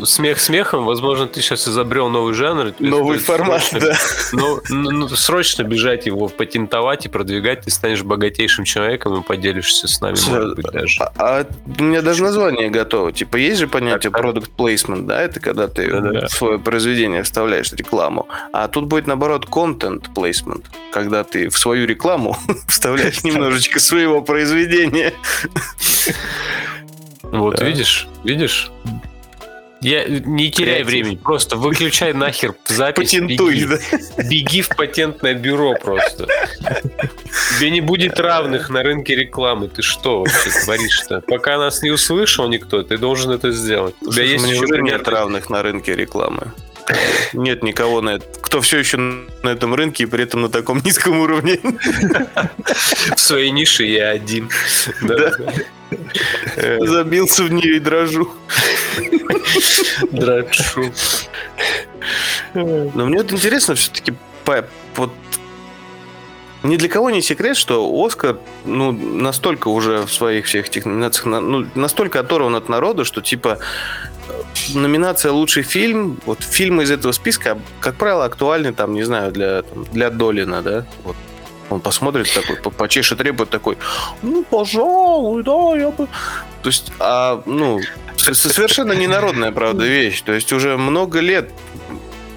смех смехом, возможно, ты сейчас изобрел новый жанр. Новый формат, срочно, да. Ну, ну, срочно бежать его патентовать и продвигать, ты станешь богатейшим человеком и поделишься с нами, может быть, даже. А, а у меня даже название готово. Типа, есть же понятие так, product placement, да? Это когда ты да, в свое произведение вставляешь рекламу. А тут будет, наоборот, content placement, когда ты в свою рекламу *laughs* вставляешь немножечко своего произведения. Вот видишь, видишь? Я не теряй времени, просто выключай нахер запись. Патентуй, беги, да? беги в патентное бюро просто. Тебе не будет равных на рынке рекламы. Ты что вообще творишь-то? Пока нас не услышал никто, ты должен это сделать. У тебя есть еще уже нет равных на рынке рекламы. Нет никого на это, кто все еще на этом рынке и при этом на таком *laughs* низком уровне. В своей нише я один. Да. Забился в нее и дрожу. Дрожу. Но мне вот интересно все-таки вот ни для кого не секрет, что Оскар ну, настолько уже в своих всех этих номинациях, ну, настолько оторван от народа, что типа номинация лучший фильм, вот фильмы из этого списка, как правило, актуальны там, не знаю, для, там, для Долина, да, вот он посмотрит такой, почешет репу такой, ну, пожалуй, да, я бы... То есть, а, ну, совершенно ненародная, правда, вещь. То есть уже много лет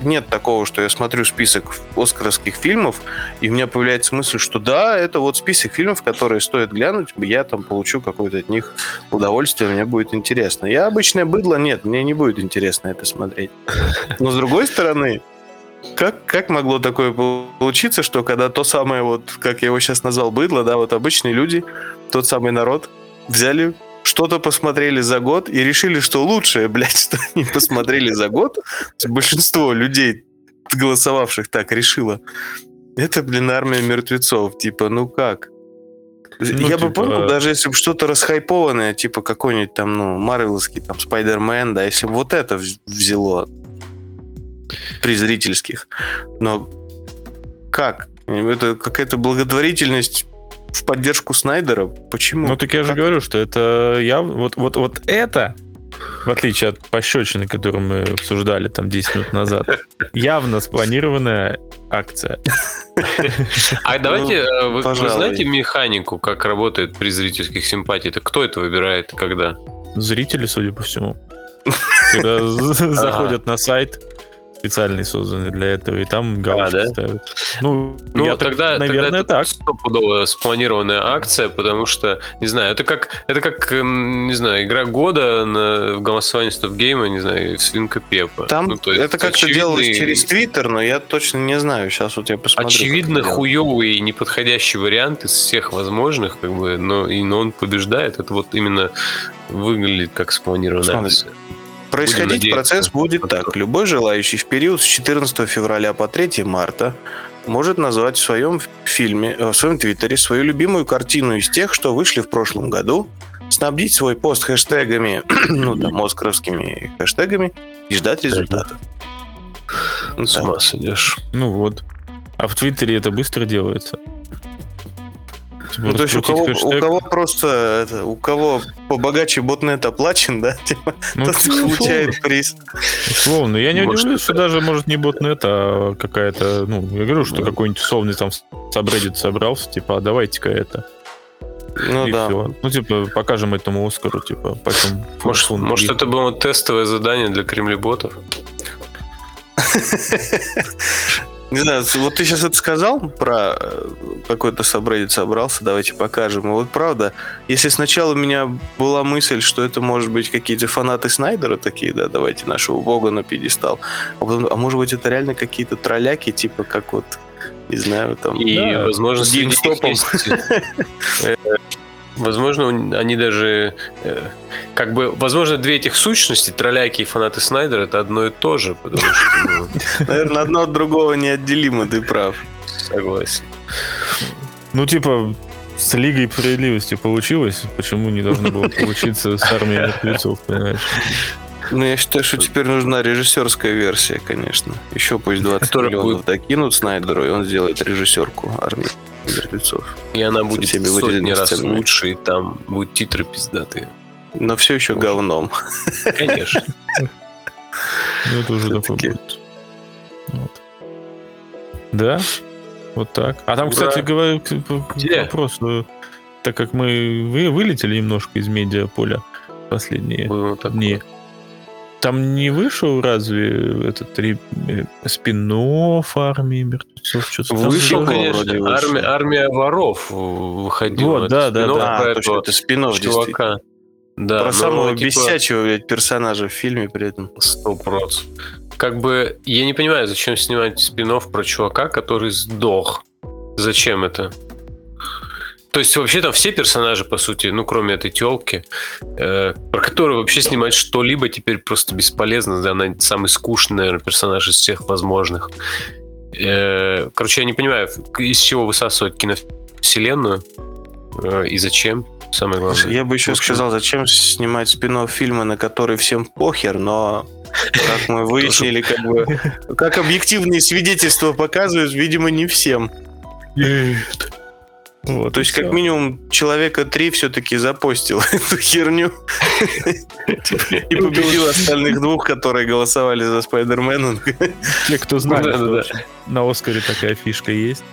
нет такого, что я смотрю список оскаровских фильмов, и у меня появляется мысль, что да, это вот список фильмов, которые стоит глянуть, я там получу какое-то от них удовольствие, мне будет интересно. Я обычное быдло, нет, мне не будет интересно это смотреть. Но с другой стороны, как, как могло такое получиться, что когда то самое, вот, как я его сейчас назвал, быдло, да, вот обычные люди, тот самый народ, взяли, что-то посмотрели за год и решили, что лучшее, блядь, *laughs* что они посмотрели за год, большинство людей, голосовавших так, решило, это, блин, армия мертвецов. Типа, ну как? Ну, я типа... бы понял, даже если бы что-то расхайпованное, типа какой-нибудь там, ну, Марвеловский, там, Спайдермен, да, если бы вот это взяло, при зрительских. Но как? Это какая-то благотворительность в поддержку Снайдера? Почему? Ну, так я же говорю, что это я... Вот, вот, вот это, в отличие от пощечины, которую мы обсуждали там 10 минут назад, явно спланированная акция. А давайте, ну, вы, знаете механику, как работает при зрительских симпатиях? Кто это выбирает и когда? Зрители, судя по всему. *laughs* Когда заходят на сайт, специальный созданный для этого, и там галочки а, да? ставят. Ну, ну я тогда, наверное, тогда это так. стопудово спланированная акция, потому что, не знаю, это как, это как, эм, не знаю, игра года на, в голосовании стоп-гейма, не знаю, свинка Пепа. Там ну, то есть, это как-то очевидный... делалось через Твиттер, но я точно не знаю. Сейчас вот я посмотрю. Очевидно, хуёвый и неподходящий вариант из всех возможных, как бы, но, и, но он побеждает. Это вот именно выглядит как спланированная акция. Происходить процесс будет так. Любой желающий в период с 14 февраля по 3 марта может назвать в своем фильме, э, в своем твиттере свою любимую картину из тех, что вышли в прошлом году, снабдить свой пост хэштегами, *clears throat* ну там, оскаровскими хэштегами и ждать результатов. С ума сойдешь. Ну вот. А в Твиттере это быстро делается. Типа, ну, то есть у кого, у кого просто, это, у кого побогаче ботнет оплачен, да, *laughs* типа, ну, тот получает приз. Условно, я не удивлюсь, что даже, может, не ботнет, а какая-то, ну, я говорю, что какой-нибудь условный там сабреддит собрался, типа, а давайте-ка это. Ну и да. Все. Ну, типа, покажем этому Оскару, типа, почем. Может, может это было тестовое задание для кремлеботов? *laughs* Не знаю, вот ты сейчас это сказал про э, какой-то сабреддит собрался, давайте покажем. И вот правда, если сначала у меня была мысль, что это может быть какие-то фанаты Снайдера такие, да, давайте нашего бога на пьедестал, а, потом, а может быть это реально какие-то тролляки, типа как вот, не знаю, там... И, да, возможно, с стопом. *laughs* Возможно, они даже... Э, как бы, возможно, две этих сущности, тролляки и фанаты Снайдера, это одно и то же, потому что... Ну... *laughs* Наверное, одно от другого неотделимо, ты прав. Согласен. Ну, типа, с Лигой справедливости получилось, почему не должно было получиться с армией мертвецов, понимаешь? Ну, я считаю, что теперь нужна режиссерская версия, конечно. Еще пусть 20 Которая миллионов будет... докинут Снайдеру, и он сделает режиссерку армии мертвецов. И она будет всеми сотни раз сценами. лучше, и там будут титры пиздатые. Но все еще Может. говном. Конечно. Ну, это уже такой будет. Да, вот так. А там, кстати, говорю, вопрос, э, так как мы вы вылетели немножко из медиаполя последние дни. Там не вышел разве этот ри... Э, спин армии мертвецов? Что-то вышел, конечно. Вроде армия, армия воров выходила. Вот, да, да, да. А, точно, это спин чувака. Да, Про но, самого типа... бесячего блядь, персонажа в фильме при этом. Сто процентов. Как бы я не понимаю, зачем снимать спин про чувака, который сдох. Зачем это? То есть вообще там все персонажи, по сути, ну, кроме этой телки, э, про которую вообще снимать что-либо теперь просто бесполезно. Да, она самый скучный, наверное, персонаж из всех возможных. Э, короче, я не понимаю, из чего высасывать киновселенную э, и зачем. Самое главное. Я бы еще сказал, зачем снимать спин фильмы, на которые всем похер, но как мы *laughs* выяснили, как бы, как объективные свидетельства показывают, видимо, не всем. Вот, То есть, как минимум, человека три все-таки запостил *laughs* эту херню и победил *laughs* остальных двух, которые голосовали за Спайдермена. Те, кто знали, на Оскаре такая фишка есть.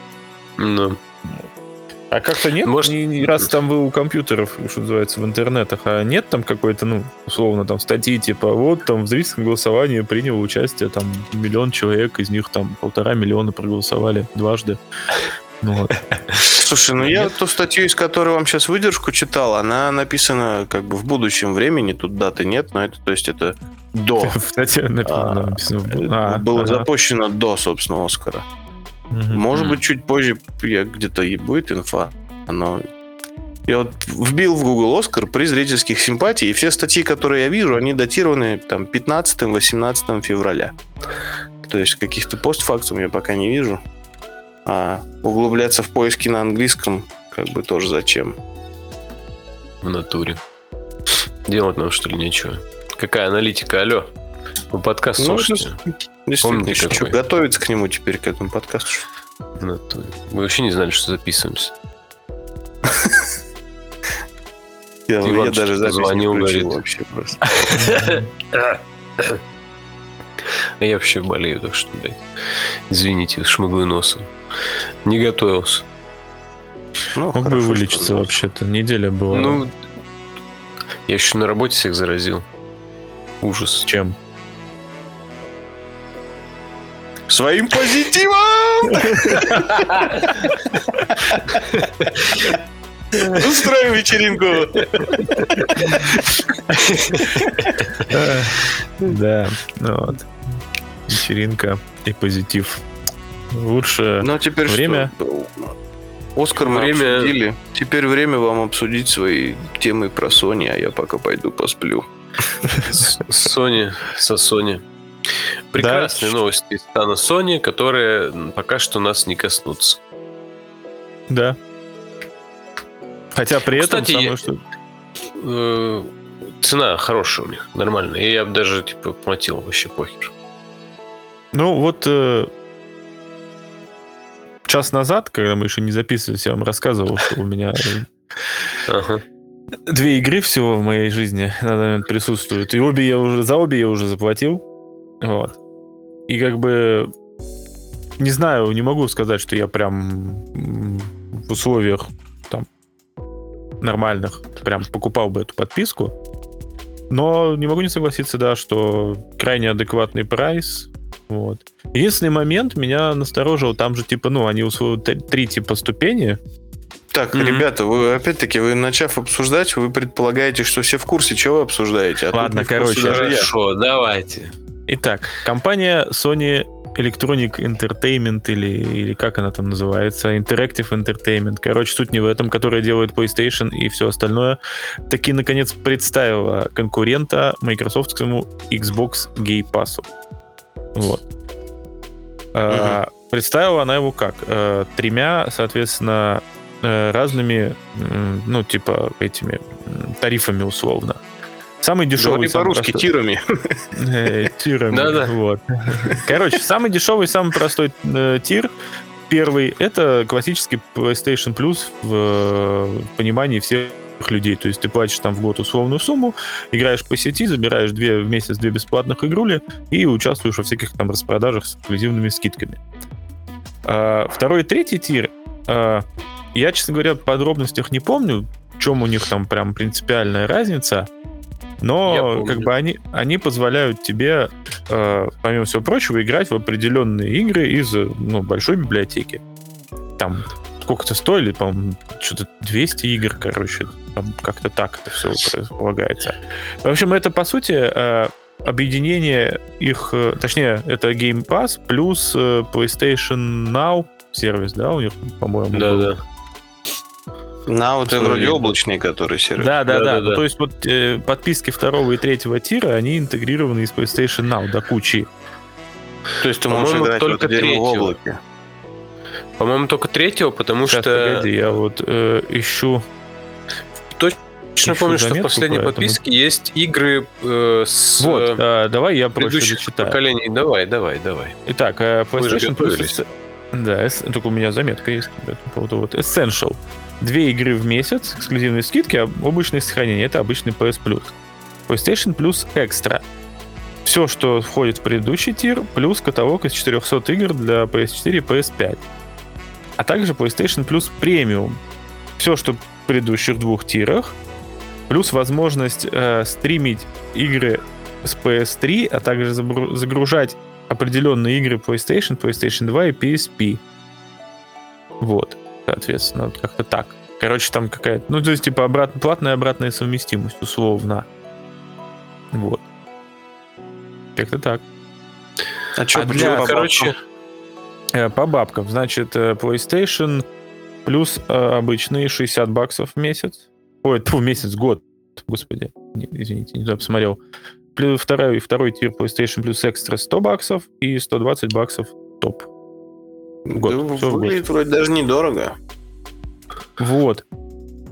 Ну. А как-то нет? Может, не, раз там вы у компьютеров, что называется, в интернетах, а нет там какой-то, ну, условно, там статьи, типа, вот там в зрительском голосовании приняло участие там миллион человек, из них там полтора миллиона проголосовали дважды. Ну, вот. *laughs* Слушай, ну я ту статью, из которой вам сейчас выдержку читал, она написана как бы в будущем времени, тут даты нет, но это, то есть это до. *laughs* Кстати, написано. А, было запущено до, собственно, Оскара. Может быть, чуть позже где-то и будет инфа, но я вот вбил в Google Оскар при зрительских симпатий, и все статьи, которые я вижу, они датированы там 15-18 февраля. То есть каких-то постфактум я пока не вижу. А углубляться в поиски на английском как бы тоже зачем? В натуре. Делать нам что ли нечего? Какая аналитика, алло? Вы подкаст ну, слушаете? Действительно, что, готовиться к нему теперь, к этому подкасту? В натуре. Мы вообще не знали, что записываемся. Я, я даже звонил, говорит. вообще просто. *laughs* Я вообще болею, так что, блядь. Извините, шмыгаю носом. Не готовился. Ну, Мог бы вылечиться вообще-то. Неделя была. Ну, я еще на работе всех заразил. Ужас. Чем? Своим позитивом! *laughs* Устроим вечеринку. Да, ну вот. Вечеринка и позитив. Лучше Но теперь время. Что? Оскар мы время... обсудили. Теперь время вам обсудить свои темы про Sony, а я пока пойду посплю. Sony, со Sony. Прекрасные да. новости из стана Sony, которые пока что нас не коснутся. Да. Хотя при этом Кстати, самое, что... Э, цена хорошая у них, нормальная. И я бы даже типа платил вообще похер. Ну вот э, час назад, когда мы еще не записывались, я вам рассказывал, что у меня две игры всего в моей жизни на данный момент присутствуют. И обе я уже за обе я уже заплатил. Вот. И как бы не знаю, не могу сказать, что я прям в условиях нормальных прям покупал бы эту подписку. Но не могу не согласиться, да, что крайне адекватный прайс. Вот. Единственный момент меня насторожил, там же типа, ну, они усвоили три типа ступени, так, mm-hmm. ребята, вы опять-таки, вы начав обсуждать, вы предполагаете, что все в курсе, чего вы обсуждаете. А Ладно, короче, хорошо, давайте. Итак, компания Sony Electronic Entertainment или, или как она там называется, Interactive Entertainment. Короче, суть не в этом, которая делает PlayStation и все остальное. Таки, наконец, представила конкурента Microsoftскому Xbox Game Pass. Вот. А, представила она его как? А, тремя, соответственно, э, разными, ну, типа, этими тарифами условно. Самый дешевый... Говори по-русски, простой... тирами. Э, тирами, да-да. Вот. Короче, самый дешевый, самый простой э, тир, первый, это классический PlayStation Plus в э, понимании всех людей. То есть ты платишь там в год условную сумму, играешь по сети, забираешь две, в месяц две бесплатных игрули и участвуешь во всяких там распродажах с эксклюзивными скидками. А, второй и третий тир, а, я, честно говоря, в подробностях не помню, в чем у них там прям принципиальная разница, но как бы они, они позволяют тебе, э, помимо всего прочего, играть в определенные игры из ну, большой библиотеки. Там сколько-то стоили, по-моему, что-то 200 игр, короче, там как-то так это все предполагается. В общем, это, по сути, э, объединение их, э, точнее, это Game Pass плюс э, PlayStation Now сервис, да, у них, по-моему, Да, был. да. На вот это вроде облачный, который сервис. Да, да, да. да, да. Ну, то есть вот э, подписки второго и третьего тира, они интегрированы из PlayStation Now до кучи. То есть ты можешь играть только вот третьего. в облаке. По-моему, только третьего, потому Сейчас, что... погоди, я вот э, ищу... Точно помню, что в последней подписке есть игры э, с... Вот, э, давай я просто зачитаю. поколений. Давай, давай, давай. Итак, э, PlayStation Plus... Да, только у меня заметка есть по поводу. Вот Essential две игры в месяц, эксклюзивные скидки, а обычное сохранение. Это обычный PS Plus. PlayStation Plus Extra. Все, что входит в предыдущий тир, плюс каталог из 400 игр для PS4 и PS5. А также PlayStation Plus Premium. Все, что в предыдущих двух тирах, плюс возможность э, стримить игры с PS3, а также загружать определенные игры PlayStation, PlayStation 2 и PSP. Вот соответственно, как-то так. Короче, там какая-то, ну, то есть, типа, обрат, платная обратная совместимость, условно. Вот. Как-то так. А что, а для, по короче... Э, по бабкам, значит, э, PlayStation плюс э, обычные 60 баксов в месяц. Ой, в месяц, год. Господи, не, извините, не туда посмотрел. Второй, второй тир PlayStation плюс экстра 100 баксов и 120 баксов топ. Год. Да, Все выглядит год. вроде даже недорого. Вот.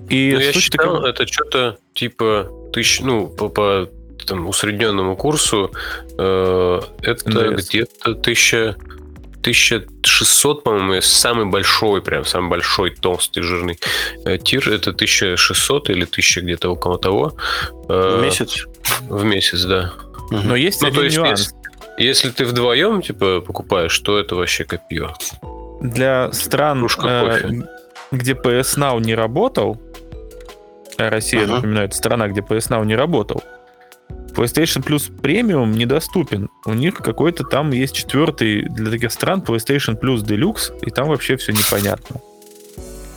И ну, я считал, такая... это что-то типа тысяч, ну, по, по там, усредненному курсу, э, это NDS. где-то тысяча 1600, по-моему, самый большой, прям самый большой, толстый, жирный э, тир. Это 1600 или 1000 где-то около того. Э, в месяц? В месяц, да. Но есть ну, один есть, нюанс. Если ты вдвоем, типа, покупаешь, то это вообще копье. Для стран, э, где PS Now не работал, а Россия, ага. напоминаю, это страна, где PS Now не работал, PlayStation Plus Premium недоступен. У них какой-то там есть четвертый для таких стран PlayStation Plus Deluxe, и там вообще все непонятно.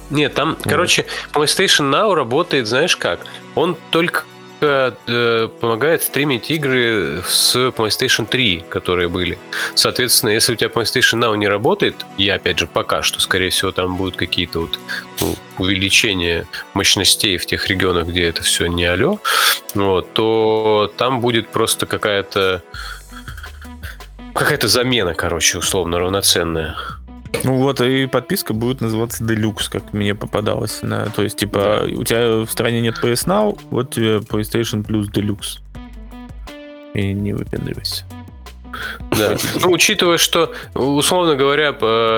Нет, там, вот. короче, PlayStation Now работает, знаешь как? Он только э, помогает стримить игры с PlayStation 3, которые были. Соответственно, если у тебя PlayStation Now не работает, и опять же пока что, скорее всего, там будут какие-то вот ну, увеличения мощностей в тех регионах, где это все не алё, вот, то там будет просто какая-то какая-то замена, короче, условно равноценная. Ну вот, и подписка будет называться Deluxe, как мне попадалось. На, то есть, типа, да. у тебя в стране нет PS Now, вот тебе PlayStation Plus Deluxe. И не выпендривайся. Да. Ну, учитывая, что, условно говоря,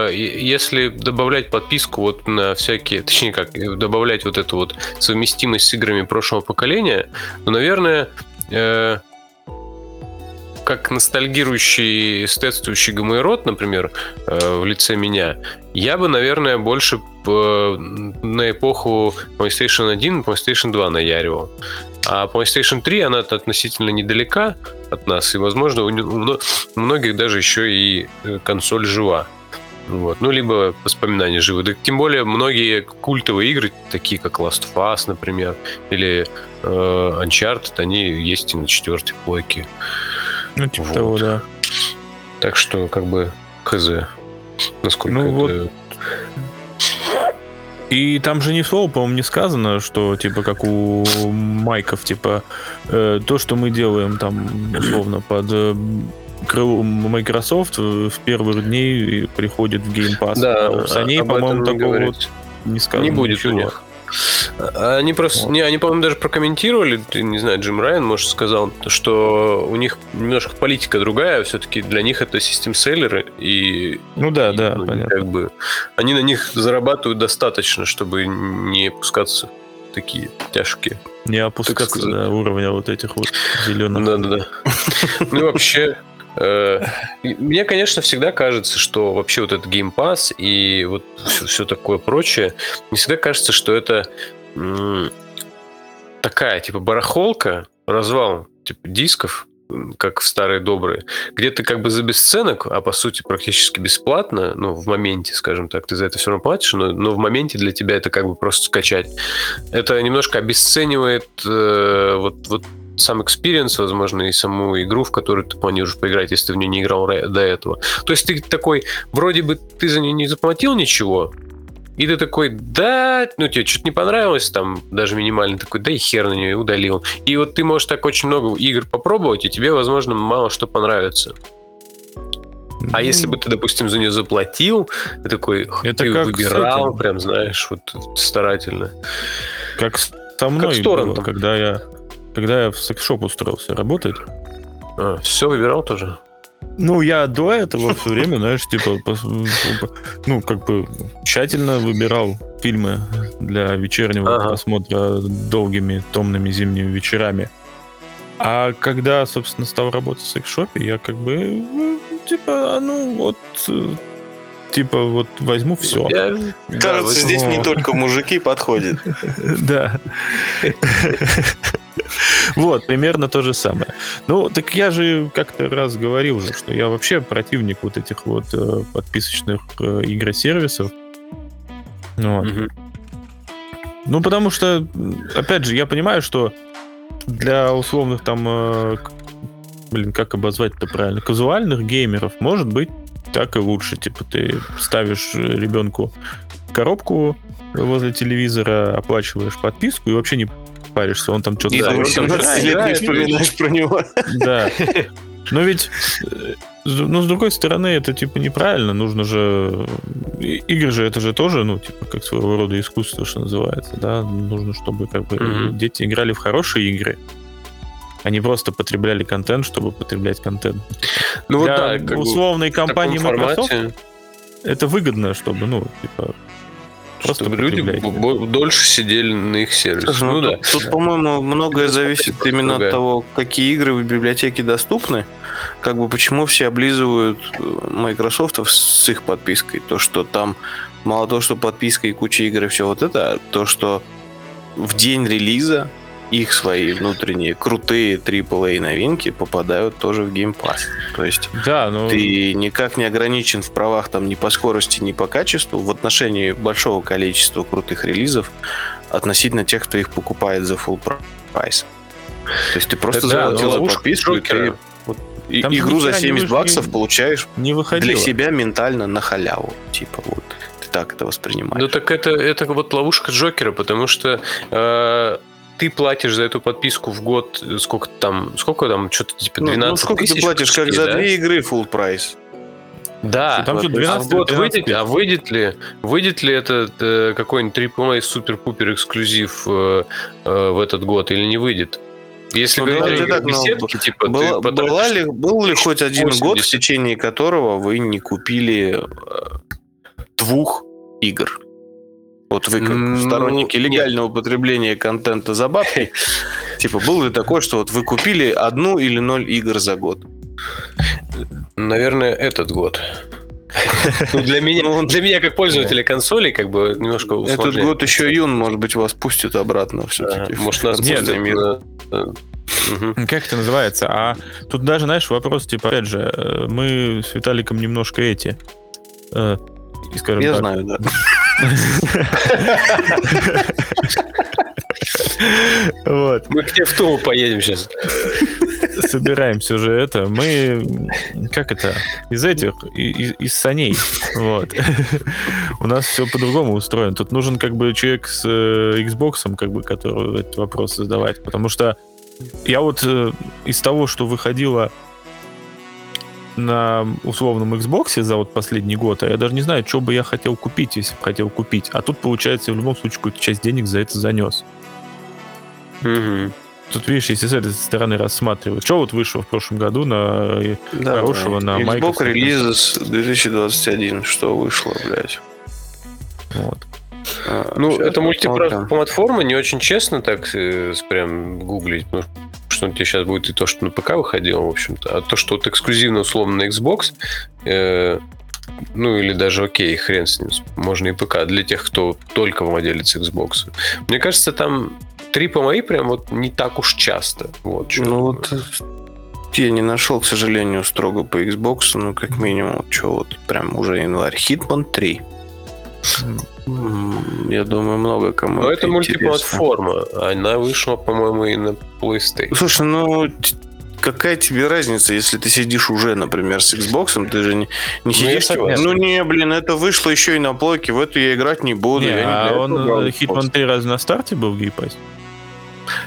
если добавлять подписку вот на всякие, точнее как, добавлять вот эту вот совместимость с играми прошлого поколения, то, наверное, э, как ностальгирующий, эстетствующий гомоэрот, например, э, в лице меня, я бы, наверное, больше на эпоху PlayStation 1 PlayStation 2 наяривал. А PlayStation 3, она относительно недалека от нас, и, возможно, у многих даже еще и э, консоль жива. Вот. Ну, либо воспоминания живы. Да, тем более, многие культовые игры, такие как Last of Us, например, или э, Uncharted, они есть и на четвертой плойке. Ну, типа вот. того, да. Так что, как бы, хз. Насколько ну, это... Вот... И там же ни слова, по-моему, не сказано, что, типа, как у майков, типа, э, то, что мы делаем там, условно, под э, крылом Microsoft в первых дней приходит в Game Pass. Да, а ней, по-моему, такого вот не сказано. Не будет ничего. у них. Они просто, вот. не, они, по-моему, даже прокомментировали, не знаю, Джим Райан, может, сказал, что у них немножко политика другая, все-таки для них это систем-селлеры, и... Ну да, и, да, ну, понятно. Как бы, они на них зарабатывают достаточно, чтобы не пускаться в такие тяжкие. Не опускаться до уровня вот этих вот зеленых. Да-да-да. Ну и вообще, мне, конечно, всегда кажется, что вообще вот этот Game Pass и вот все, все такое прочее, мне всегда кажется, что это такая, типа, барахолка, развал, типа, дисков, как в старые добрые, где ты как бы за бесценок, а по сути практически бесплатно, ну, в моменте, скажем так, ты за это все равно платишь, но, но в моменте для тебя это как бы просто скачать. Это немножко обесценивает э, вот, вот сам experience, возможно, и саму игру, в которую ты планируешь поиграть, если ты в нее не играл до этого. То есть ты такой, вроде бы ты за нее не заплатил ничего, и ты такой, да, ну тебе что-то не понравилось, там даже минимально такой, да и хер на нее и удалил. И вот ты можешь так очень много игр попробовать, и тебе, возможно, мало что понравится. А если бы ты, допустим, за нее заплатил, ты такой, Это ты как выбирал, прям, знаешь, вот старательно. Как со мной с было, когда я, когда я в секс-шоп устроился работать. А, все выбирал тоже? Ну, я до этого все время, знаешь, типа, ну, как бы тщательно выбирал фильмы для вечернего Ага. просмотра долгими томными зимними вечерами. А когда, собственно, стал работать в секс-шопе, я как бы, ну, типа, а ну, вот, э, типа, вот возьму все. Я- да, Кажется, здесь не только мужики подходят. *laughs* Да. Вот, примерно то же самое. Ну, так я же как-то раз говорил же, что я вообще противник вот этих вот э, подписочных э, игросервисов. Вот. Мгм. Ну, потому что, опять же, я понимаю, что для условных там, э, блин, как обозвать-то правильно, казуальных геймеров, может быть, так и лучше. Типа ты ставишь ребенку коробку возле телевизора, оплачиваешь подписку и вообще не паришься, он там что-то... И Да, до он там 18 лет не вспоминаешь про него. Да. Но ведь, э, с- ну, с другой стороны, это, типа, неправильно. Нужно же... Игры же, это же тоже, ну, типа, как своего рода искусство, что называется, да? Нужно, чтобы, как бы, Мгм. дети играли в хорошие игры, а не просто потребляли контент, чтобы потреблять контент. Ну вот Для да, как бы условной компании Microsoft формате, это выгодно, чтобы, ну, типа, просто чтобы люди дольше сидели на их сервисе. Ну да. Тут, тут, по-моему, многое зависит именно другая. от того, какие игры в библиотеке доступны. Как бы почему все облизывают э, Microsoft с их подпиской. То, что там мало того, что подписка и куча игр и все вот это, а то, что в день релиза их свои внутренние крутые AAA новинки попадают тоже в Game Pass. То есть Да, ну... ты никак не ограничен в правах там ни по скорости, ни по качеству в отношении большого количества крутых релизов относительно тех, кто их покупает за full прайс. То есть ты просто Да, заплатил за ловушка подписку, и Джокера. ты вот и- игру за нихера не 70 вышло, баксов не- получаешь Не выходило. для себя ментально на халяву. Типа вот, ты так это воспринимаешь. Ну так это, это вот ловушка Джокера, потому что э, ты платишь за эту подписку в год э, сколько там, сколько там, что-то типа Ну, 12 ну, сколько ты тысяч платишь, как почти, за да? две игры full прайс? Да, Там что, а 12 в год 12 выйдет, а выйдет ли, выйдет ли этот э, какой-нибудь AAA супер-пупер эксклюзив э, э, в этот год или не выйдет? Если Ну, говорить о так, ну, беседке, типа, Была, ты потратишь- была ли, был ли хоть один 80. год, в течение которого вы не купили э, двух игр? Вот вы как Ну, сторонники нет. легального потребления контента за бабки, *laughs* типа, было ли такое, что вот вы купили одну или ноль игр за год? Наверное, этот год. Ну, для меня, Ну, для меня как пользователя консолей, как бы немножко Этот год еще юн, может быть, вас пустит обратно все-таки. Может, нас Нет, пустят мир. мгм. Как это называется? А тут даже, знаешь, вопрос, типа, опять же, э, мы с Виталиком немножко эти, э, и, скажем Я так, знаю, да. Вот. Мы к тебе в Тулу поедем сейчас. собираемся уже это. Мы, как это, из этих, из, из саней. Вот. У нас все по-другому устроено. Тут нужен как бы человек с э, Xbox, как бы, который этот вопрос задавать. Потому что я вот э, из того, что выходило на условном Xbox за вот последний год, а я даже не знаю, что бы я хотел купить, если бы хотел купить. А тут, получается, в любом случае какую-то часть денег за это занес. Угу. Тут, видишь, если с этой стороны рассматривать, что вот вышло в прошлом году на э, да, хорошего да. на Xbox Microsoft? Releases 2021, что вышло, блядь. Вот. А, ну, это мультиплатформа, не очень честно так э, прям гуглить, потому что он тебе сейчас будет и то, что на ПК выходило, в общем-то, а то, что вот эксклюзивно условно на Xbox, э, ну или даже окей, хрен с ним, можно и ПК, для тех, кто только владелец Xbox. Мне кажется, там AAA прям вот не так уж часто. Вот, ну вот я не нашел, к сожалению, строго по Xbox, ну как минимум, что вот прям уже январь. Hitman 3. Я думаю, много кому. Но это, это мультиплатформа. Она вышла, по-моему, и на PlayStation. Слушай, ну какая тебе разница, если ты сидишь уже, например, с Xbox, ты же не, не ну, сидишь. Ну, ну не, блин, это вышло еще и на плойке, в эту я играть не буду. Не, я а не он э, Hitman 3 раз на старте был в гейпассе?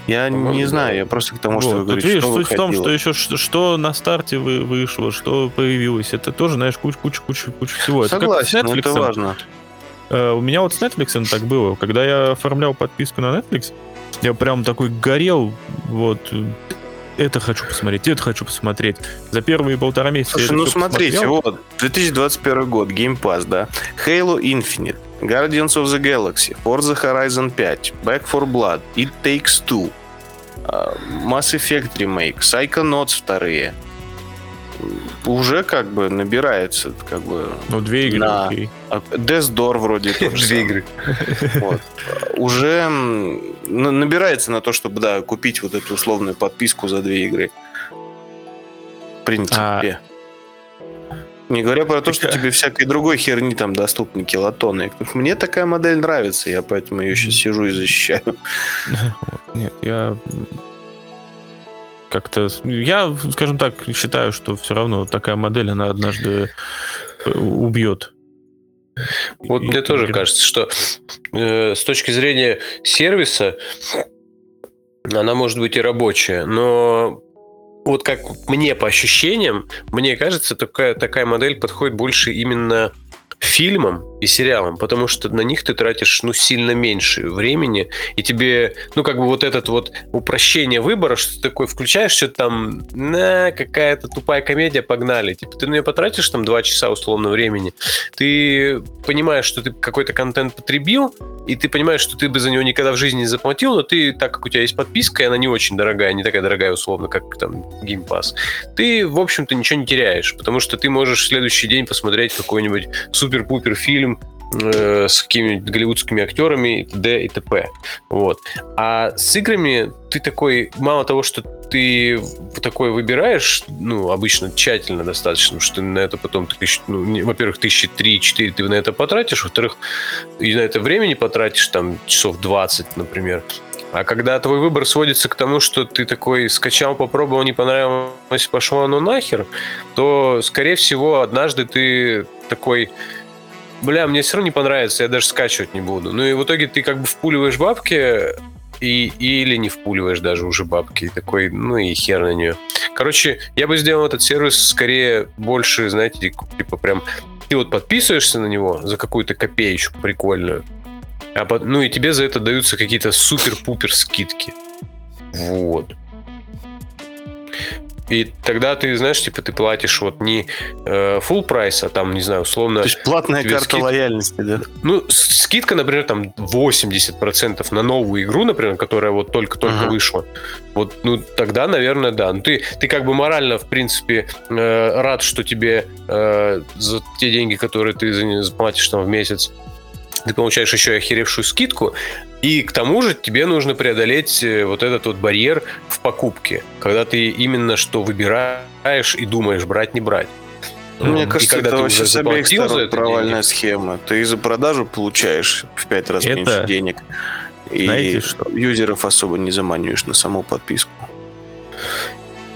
Я не знаю, я просто к тому, что вот, вы говорите, видишь, что суть выходило. в том, что еще что, что на старте вы, вышло, что появилось, это тоже, знаешь, куча, куча, куча, куча всего. Согласен, это, это важно. Uh, у меня вот с Netflix так было. Когда я оформлял подписку на Netflix, я прям такой горел, вот, это хочу посмотреть, это хочу посмотреть. За первые полтора месяца Слушай, ну смотрите, посмотрел. вот, 2021 год, Game Pass, да, Halo Infinite, Guardians of the Galaxy, Forza Horizon 5, Back for Blood, It Takes Two, а, Mass Effect Remake, Psychonauts вторые. Уже как бы набирается как бы... Ну, две игры, на... окей. А, Death Door вроде *laughs* тоже. Две игры. Вот. Уже набирается на то, чтобы, да, купить вот эту условную подписку за две игры. В принципе. А, не говоря про то, что *laughs* тебе всякой другой херни там доступны килотонны. Мне такая модель нравится, я поэтому ее сейчас сижу и защищаю. *laughs* Нет, я как-то... Я, скажем так, считаю, что все равно такая модель, она однажды э, убьет. Вот и, мне тоже кажется, что э, с точки зрения сервиса она может быть и рабочая, но вот как мне по ощущениям, мне кажется, такая, такая модель подходит больше именно фильмам и сериалам, потому что на них ты тратишь, ну, сильно меньше времени, и тебе, ну, как бы вот этот вот упрощение выбора, что ты такой включаешь, что там, на, какая-то тупая комедия, погнали. Типа, ты на нее потратишь там два часа условно времени, ты понимаешь, что ты какой-то контент потребил, и ты понимаешь, что ты бы за него никогда в жизни не заплатил, но ты, так как у тебя есть подписка, и она не очень дорогая, не такая дорогая условно, как там Game Pass, ты, в общем-то, ничего не теряешь, потому что ты можешь в следующий день посмотреть какой-нибудь супер-пупер фильм э, с какими-нибудь голливудскими актерами и т.д. и т.п. Вот. А с играми ты такой, мало того, что ты такое выбираешь, ну, обычно тщательно достаточно, что ты на это потом, ну, во-первых, тысячи три-четыре ты на это потратишь, во-вторых, и на это времени потратишь, там, часов 20, например. А когда твой выбор сводится к тому, что ты такой скачал, попробовал, не понравилось, пошло оно нахер, то, скорее всего, однажды ты такой бля, мне все равно не понравится, я даже скачивать не буду. Ну и в итоге ты как бы впуливаешь бабки, и, или не впуливаешь даже уже бабки. И такой, ну и хер на нее. Короче, я бы сделал этот сервис скорее больше, знаете, типа прям ты вот подписываешься на него за какую-то копеечку прикольную, а, ну и тебе за это даются какие-то супер-пупер скидки. Вот. И тогда ты, знаешь, типа ты платишь вот не э, full прайс, а там, не знаю, условно... То есть платная карта скид... лояльности, да? Ну, скидка, например, там 80% на новую игру, например, которая вот только-только uh-huh. вышла. Вот, ну, тогда, наверное, да. Ну, ты, ты как бы морально, в принципе, э, рад, что тебе э, за те деньги, которые ты заплатишь там в месяц, ты получаешь еще и охеревшую скидку, и к тому же тебе нужно преодолеть э, вот этот вот барьер в покупке, когда ты именно что выбираешь и думаешь, брать, не брать. Мне кажется, это вообще с обеих сторон провальная денег. схема. Ты за продажу получаешь в пять раз это... меньше денег. И Знаете, что? юзеров особо не заманиваешь на саму подписку.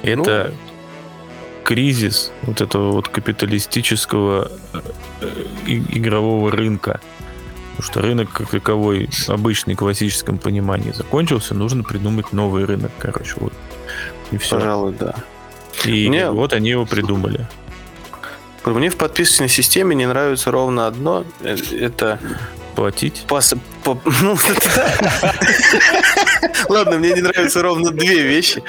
Это ну, кризис вот этого вот капиталистического э, игрового рынка. Потому что рынок как таковой, обычный, классическом понимании закончился, нужно придумать новый рынок, короче, вот. И все. Пожалуй, да. И Мне... вот они его придумали. Мне в подписочной системе не нравится ровно одно. Э, это платить. Пас... По... *laughs* Ну, Ладно, мне не нравятся ровно две вещи.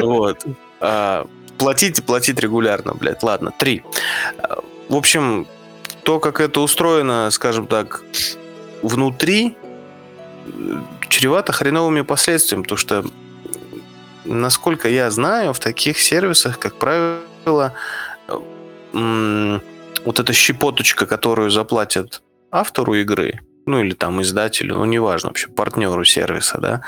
Вот. А, платить и платить регулярно, блядь. Ладно, три. В общем, то, как это устроено, скажем так, внутри, чревато хреновыми последствиями, потому что, насколько я знаю, в таких сервисах, как правило, вот эта щепоточка, которую заплатят автору игры, ну или там издателю, ну неважно, вообще партнеру сервиса, да,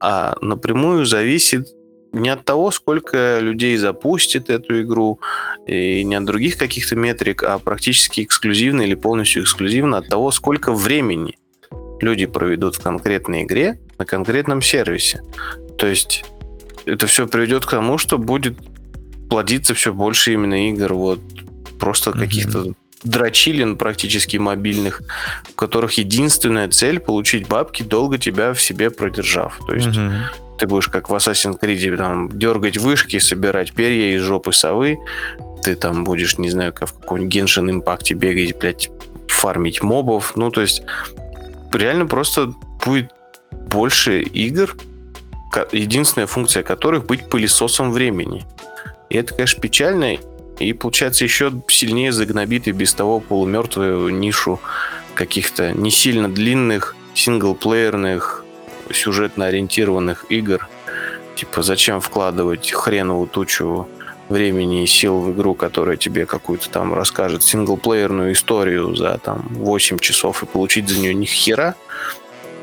а напрямую зависит не от того, сколько людей запустит эту игру, и не от других каких-то метрик, а практически эксклюзивно или полностью эксклюзивно от того, сколько времени люди проведут в конкретной игре на конкретном сервисе. То есть это все приведет к тому, что будет плодиться все больше именно игр, вот просто mm-hmm. каких-то дрочилин практически мобильных, у которых единственная цель получить бабки, долго тебя в себе продержав. То есть mm-hmm ты будешь как в Assassin's Creed там дергать вышки, собирать перья из жопы совы, ты там будешь, не знаю, как в каком-нибудь Genshin Impact бегать, блядь, фармить мобов. Ну, то есть реально просто будет больше игр, единственная функция которых быть пылесосом времени. И это, конечно, печально, и получается еще сильнее загнобит и без того полумертвую нишу каких-то не сильно длинных синглплеерных сюжетно ориентированных игр. Типа, зачем вкладывать хреновую тучу времени и сил в игру, которая тебе какую-то там расскажет синглплеерную историю за там 8 часов и получить за нее ни хера,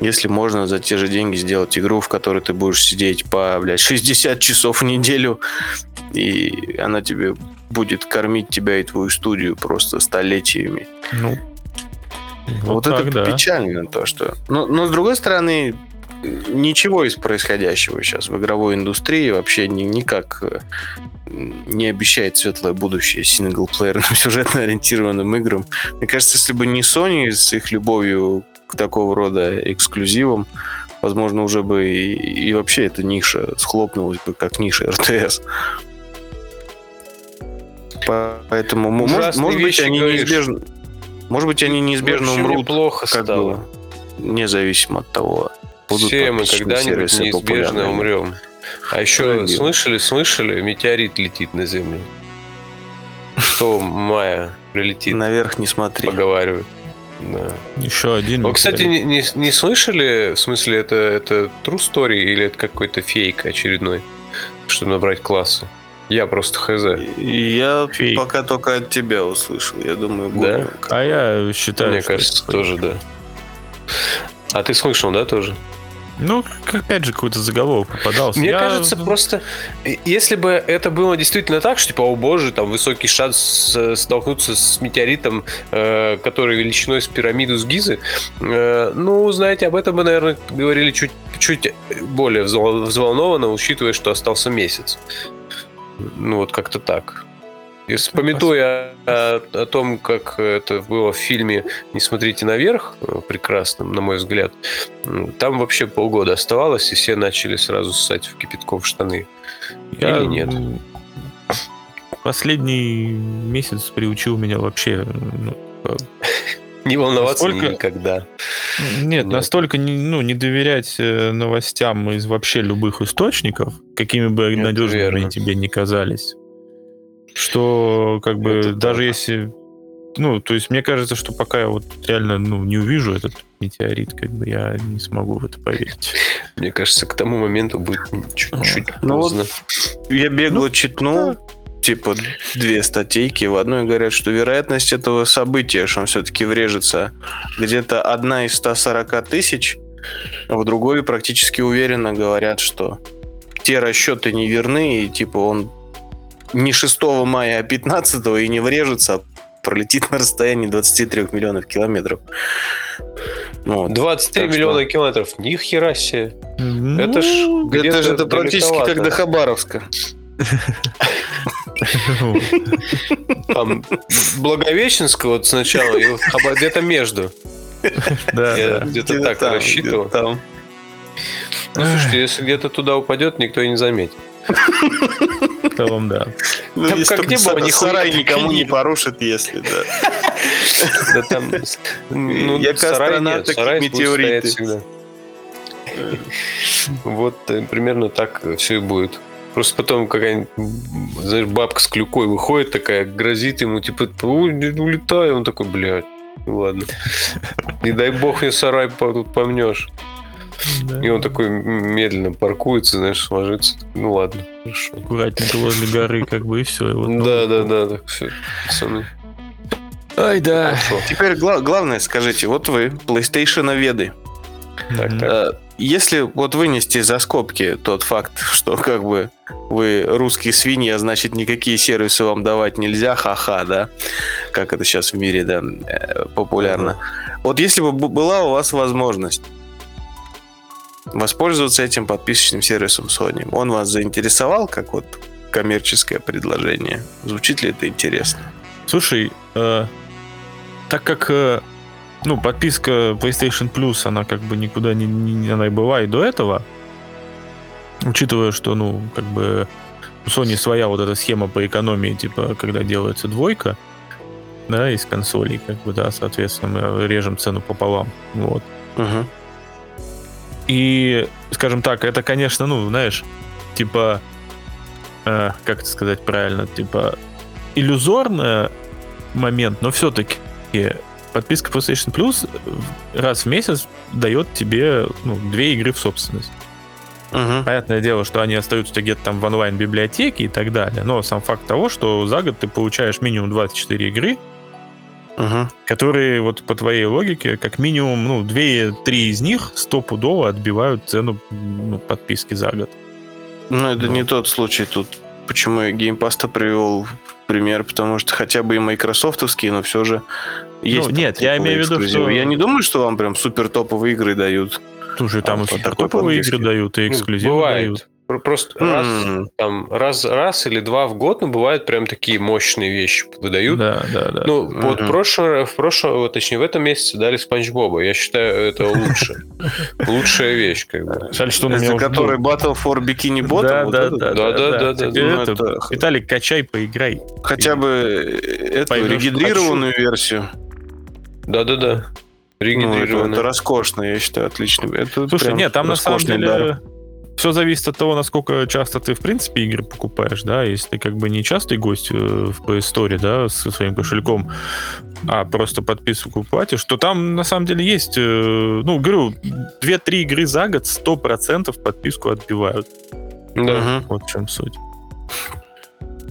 если можно за те же деньги сделать игру, в которой ты будешь сидеть по, блядь, 60 часов в неделю, и она тебе будет кормить тебя и твою студию просто столетиями. Ну, вот, вот это да. печально то, что... Но, но с другой стороны, ничего из происходящего сейчас в игровой индустрии вообще ни, никак э, не обещает светлое будущее синглплеерным *laughs* сюжетно ориентированным играм. Мне кажется, если бы не Sony с их любовью к такого рода эксклюзивам, возможно, уже бы и, и вообще эта ниша схлопнулась бы как ниша РТС. Поэтому, может, может быть, они говоришь. неизбежно... Может быть, они неизбежно умрут, плохо как стало. бы, независимо от того, будут Все мы когда-нибудь неизбежно умрем. А еще Дорогие. слышали, слышали, метеорит летит на Землю. Что мая прилетит. Наверх не смотри. Поговаривают. Да. Еще один. Вы, кстати, не, не, не слышали, в смысле, это, это true story или это какой-то фейк очередной, чтобы набрать классы? Я просто хз. Я Фейк. пока только от тебя услышал. Я думаю, да? А я считаю, Мне кажется, тоже да. А ты слышал, да, тоже? Ну, опять же, какой-то заголовок попадался. Мне Я... кажется, просто если бы это было действительно так, что типа, о боже, там высокий шанс столкнуться с метеоритом, э, который величиной с пирамиду с Гизы, э, ну, знаете, об этом мы, наверное, говорили чуть, чуть более взволнованно, учитывая, что остался месяц. Ну, вот как-то так. Если пометуя о, о том, как это было в фильме «Не смотрите наверх», э, прекрасном, на мой взгляд, там вообще полгода оставалось, и все начали сразу ссать в кипятком в штаны. Я... Или нет? Последний месяц приучил меня вообще ну, не волноваться настолько... никогда. Нет, Нет, настолько не, ну, не доверять э, новостям из вообще любых источников, какими бы надежными верно. тебе не казались что как бы Это даже так. если ну, то есть мне кажется, что пока я вот реально ну, не увижу этот метеорит, как бы я не смогу в это поверить. Мне кажется, к тому моменту будет чуть-чуть ну, поздно. Вот я бегло ну, читнул, да. типа, две статейки. В одной говорят, что вероятность этого события, что он все-таки врежется, где-то одна из 140 тысяч, а в другой практически уверенно говорят, что те расчеты не верны, и типа он не 6 мая, а 15 и не врежется, а пролетит на расстоянии 23 миллионов километров. Вот. 23 так миллиона что... километров, ни хера себе. Ну, это ж, это же это практически как до Хабаровска. Там Благовещенского вот сначала, и где-то между. Да, где-то так рассчитывал. Ну, слушайте, если где-то туда упадет, никто и не заметит. В целом, да. Ну, там как где было, сарай никому не порушит, если, да. Да там, ну, Я сарай нет, сарай метеориты. Вот э, примерно так все и будет. Просто потом какая-нибудь, знаешь, бабка с клюкой выходит такая, грозит ему, типа, улетай. Он такой, блядь, ну ладно. Не дай бог мне сарай тут помнешь. Да. И он такой медленно паркуется, знаешь, ложится. Ну ладно, хорошо. Аккуратненько возле горы, как бы, и все. Вот да, да, да, так все, пацаны. Ай, да. Хорошо. Теперь гла- главное, скажите, вот вы, PlayStation веды. Так, так. А, если вот вынести за скобки тот факт, что как бы вы русские свиньи, а значит никакие сервисы вам давать нельзя, ха-ха, да, как это сейчас в мире, да, э, популярно. Вот если бы была у вас возможность воспользоваться этим подписочным сервисом Sony, он вас заинтересовал как вот коммерческое предложение? Звучит ли это интересно? Слушай, э, так как э, ну, подписка PlayStation Plus, она как бы никуда не, не она и была и до этого. Учитывая, что, ну, как бы у Sony своя вот эта схема по экономии, типа, когда делается двойка, да, из консолей, как бы, да, соответственно, мы режем цену пополам, вот. Угу. И, скажем так, это, конечно, ну, знаешь, типа, э, как это сказать правильно, типа, иллюзорный момент, но все-таки подписка PlayStation Plus раз в месяц дает тебе ну, две игры в собственность. Угу. Понятное дело, что они остаются где-то там в онлайн-библиотеке и так далее. Но сам факт того, что за год ты получаешь минимум 24 игры, угу. которые вот по твоей логике, как минимум, ну, 2-3 из них стопудово отбивают цену ну, подписки за год. Ну, это ну. не тот случай тут. Почему я Game Pass а привел пример, потому что хотя бы и майкрософтовские, но все же есть. Ну, нет, я имею в виду, что... Я не думаю, что вам прям супер топовые игры дают. Слушай, там а, и супер топовые игры дают, и эксклюзивы ну, дают. Просто мм. раз, там, раз, раз или два в год, ну, бывают прям такие мощные вещи выдают. Да, да, да. Ну, mm-hmm. вот прошлое, в прошлом, точнее, в этом месяце дали Спанч Боба. Я считаю, это лучше. *laughs* Лучшая вещь, как бы. Жаль, что меня который Battle for Bikini Bottom? Да, да, да, да, да. Виталик, качай, поиграй. Хотя бы эту регидрированную версию. Да-да-да. Регенерированная. Ну, это, это роскошно, я считаю, отлично. Это Слушай, нет, там на самом деле. Все зависит от того, насколько часто ты, в принципе, игры покупаешь, да, если ты как бы не частый гость э, в Play Store, да, со своим кошельком, а просто подписку платишь, то там на самом деле есть, э, ну, говорю, 2-3 игры за год 100% подписку отбивают. Да. Вот в чем суть.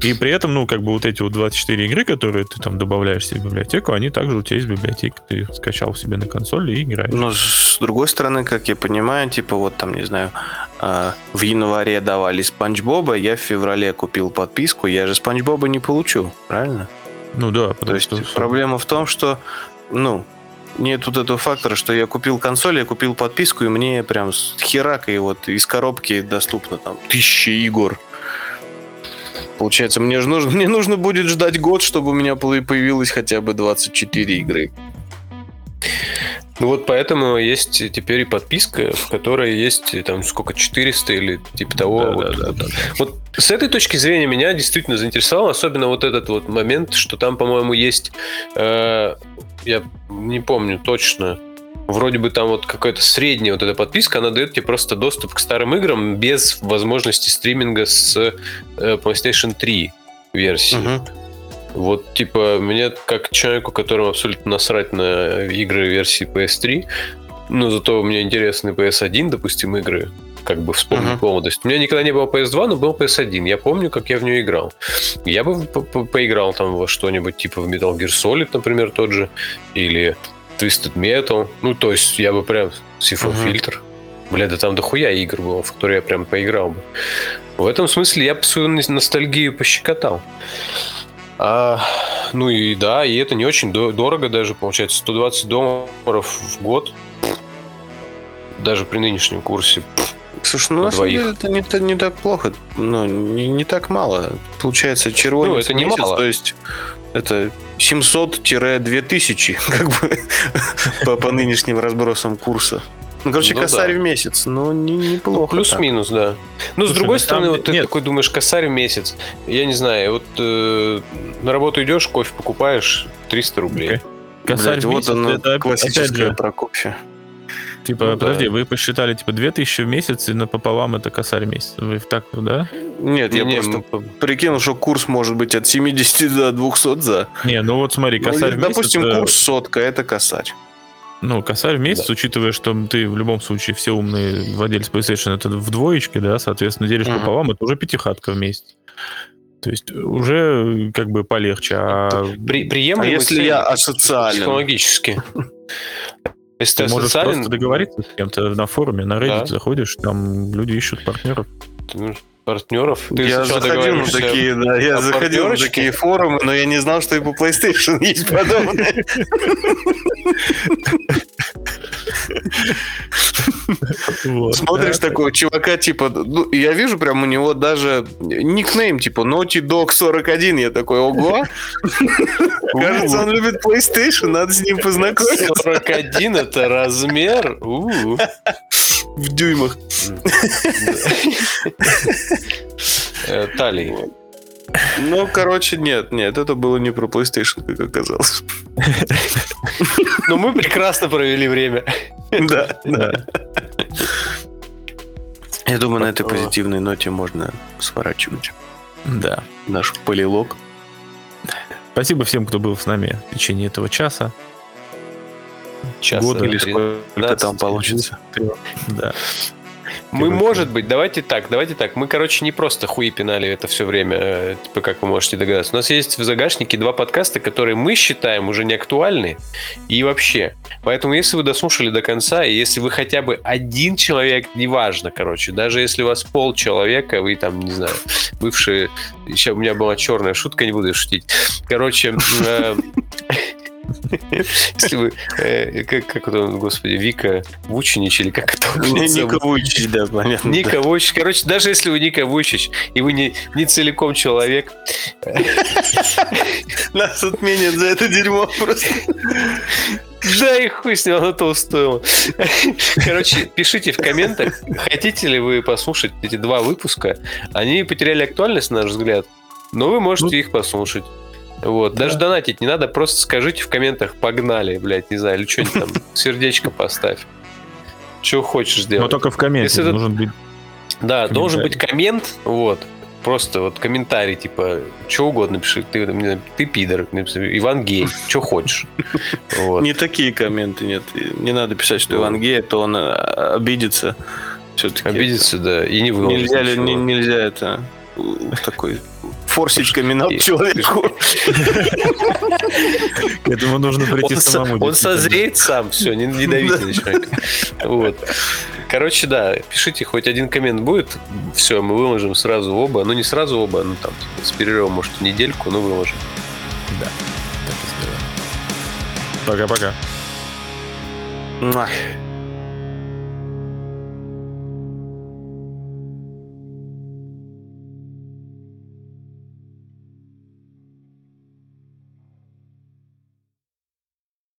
И при этом, ну, как бы вот эти вот 24 игры, которые ты там добавляешь себе в библиотеку, они также у тебя есть библиотека, ты скачал себе на консоли и играешь. Но с другой стороны, как я понимаю, типа вот там, не знаю, а, в январе давали Спанч Боба, я в феврале купил подписку, я же Спанч Боба не получу, правильно? Ну да, То есть что... проблема в том, что, ну, нет тут этого фактора, что я купил консоль, я купил подписку, и мне прям херак и вот из коробки доступно там тысячи игр. Получается, мне же нужно, *laughs* мне нужно будет ждать год, чтобы у меня появилось хотя бы 24 игры. Ну вот поэтому есть теперь и подписка, в которой есть там сколько, 400 или типа того. Да, вот, да, да, да. вот с этой точки зрения меня действительно заинтересовал, особенно вот этот вот момент, что там, по-моему, есть, э, я не помню точно, вроде бы там вот какая-то средняя вот эта подписка, она дает тебе просто доступ к старым играм без возможности стриминга с э, PlayStation 3 версии. Угу. Вот, типа, мне как человеку, которому абсолютно насрать на игры версии PS3, но зато у меня интересны PS1, допустим, игры, как бы вспомнить uh-huh. молодость. У меня никогда не было PS2, но был PS1. Я помню, как я в нее играл. Я бы по поиграл там во что-нибудь типа в Metal Gear Solid, например, тот же, или Twisted Metal. Ну, то есть я бы прям Siphon uh-huh. Filter. Бля, да там дохуя игр было, в которые я прям поиграл бы. В этом смысле я бы свою ностальгию пощекотал. А, ну и да, и это не очень дорого даже, получается, 120 долларов в год. Даже при нынешнем курсе. Слушай, ну на, на самом деле это не, это не так плохо, ну, не, не так мало. Получается, червонец ну, это не месяц, мало. то есть это 700-2000, *laughs* как бы, по, по нынешним разбросам курса. Ну, короче, ну, косарь да. в месяц, но не, неплохо. Ну, плюс-минус, да. Ну, с другой стороны, вот ты нет. такой думаешь, косарь в месяц. Я не знаю, вот э, на работу идешь, кофе покупаешь, 300 рублей. Okay. Косарь Блядь, в месяц, вот оно, это классическое про кофе. Типа, ну, подожди, да. вы посчитали, типа, 2000 в месяц, и напополам это косарь месяц. Вы так, да? Нет, я не, просто мы... прикинул, что курс может быть от 70 до 200 за. Не, ну вот смотри, ну, косарь ну, в месяц... Допустим, курс сотка, это косарь. Ну, косарь в месяц, да. учитывая, что ты в любом случае все умные владельцы PlayStation это в двоечке, да, соответственно, делишь uh-huh. пополам, это уже пятихатка в месяц. То есть уже как бы полегче. А, При, приемлемо, а если я асоциален? Психологически. Если ты, ты можешь социален... просто договориться с кем-то на форуме, на Reddit да. заходишь, там люди ищут партнеров. Партнеров? Ты я заходил на такие, да, я заходил на такие форумы, но я не знал, что и по PlayStation есть подобное. *laughs* Смотришь такого чувака, типа, ну, я вижу прям у него даже никнейм, типа, Naughty Dog 41, я такой, ого. *laughs* Кажется, он любит PlayStation, надо с ним познакомиться. 41 это размер? В дюймах. Э, талии. Ну, короче, нет, нет, это было не про PlayStation, как оказалось. Но мы прекрасно провели время. Да, да. Я думаю, на этой позитивной ноте можно сворачивать. Да. Наш полилог. Спасибо всем, кто был с нами в течение этого часа. Часа Год или сколько там получится. Да. Мы, может быть, давайте так, давайте так. Мы, короче, не просто хуи пинали это все время, э, типа, как вы можете догадаться. У нас есть в загашнике два подкаста, которые мы считаем уже не актуальны и вообще. Поэтому, если вы дослушали до конца, и если вы хотя бы один человек, неважно, короче, даже если у вас пол человека, вы там, не знаю, бывшие... Сейчас у меня была черная шутка, не буду шутить. Короче, э, *laughs* Если вы, э, как, как это, господи, Вика Вучинич или как это? Ника Вучич, да, понятно. Ника Вучич. Короче, даже если вы Ника Вучич, и вы не, не целиком человек... Нас отменят за это дерьмо просто. Да и хуй с ним, оно то стоило. Короче, пишите в комментах, хотите ли вы послушать эти два выпуска. Они потеряли актуальность, на наш взгляд, но вы можете ну, их послушать. Вот, да. даже донатить не надо, просто скажите в комментах «погнали», блядь, не знаю, или что-нибудь там, *laughs* сердечко поставь. Что хочешь сделать. Но только в комменте Если должен быть... Да, должен быть коммент, вот, просто вот комментарий, типа, что угодно пиши, ты, ты пидор, Иван гей, что хочешь. *laughs* Вот. Не такие комменты, нет. Не надо писать, что Иван гей, то он а, обидится. Все-таки. Обидится, да, и не выложит. Нельзя, не, нельзя это такой форсить камин человеку. К этому нужно прийти самому. Он созреет сам, все, не, давите на человека. Вот. Короче, да, пишите, хоть один коммент будет, все, мы выложим сразу оба. Ну, не сразу оба, ну там с перерывом, может, недельку, но выложим. Да, так и сделаем. Пока-пока.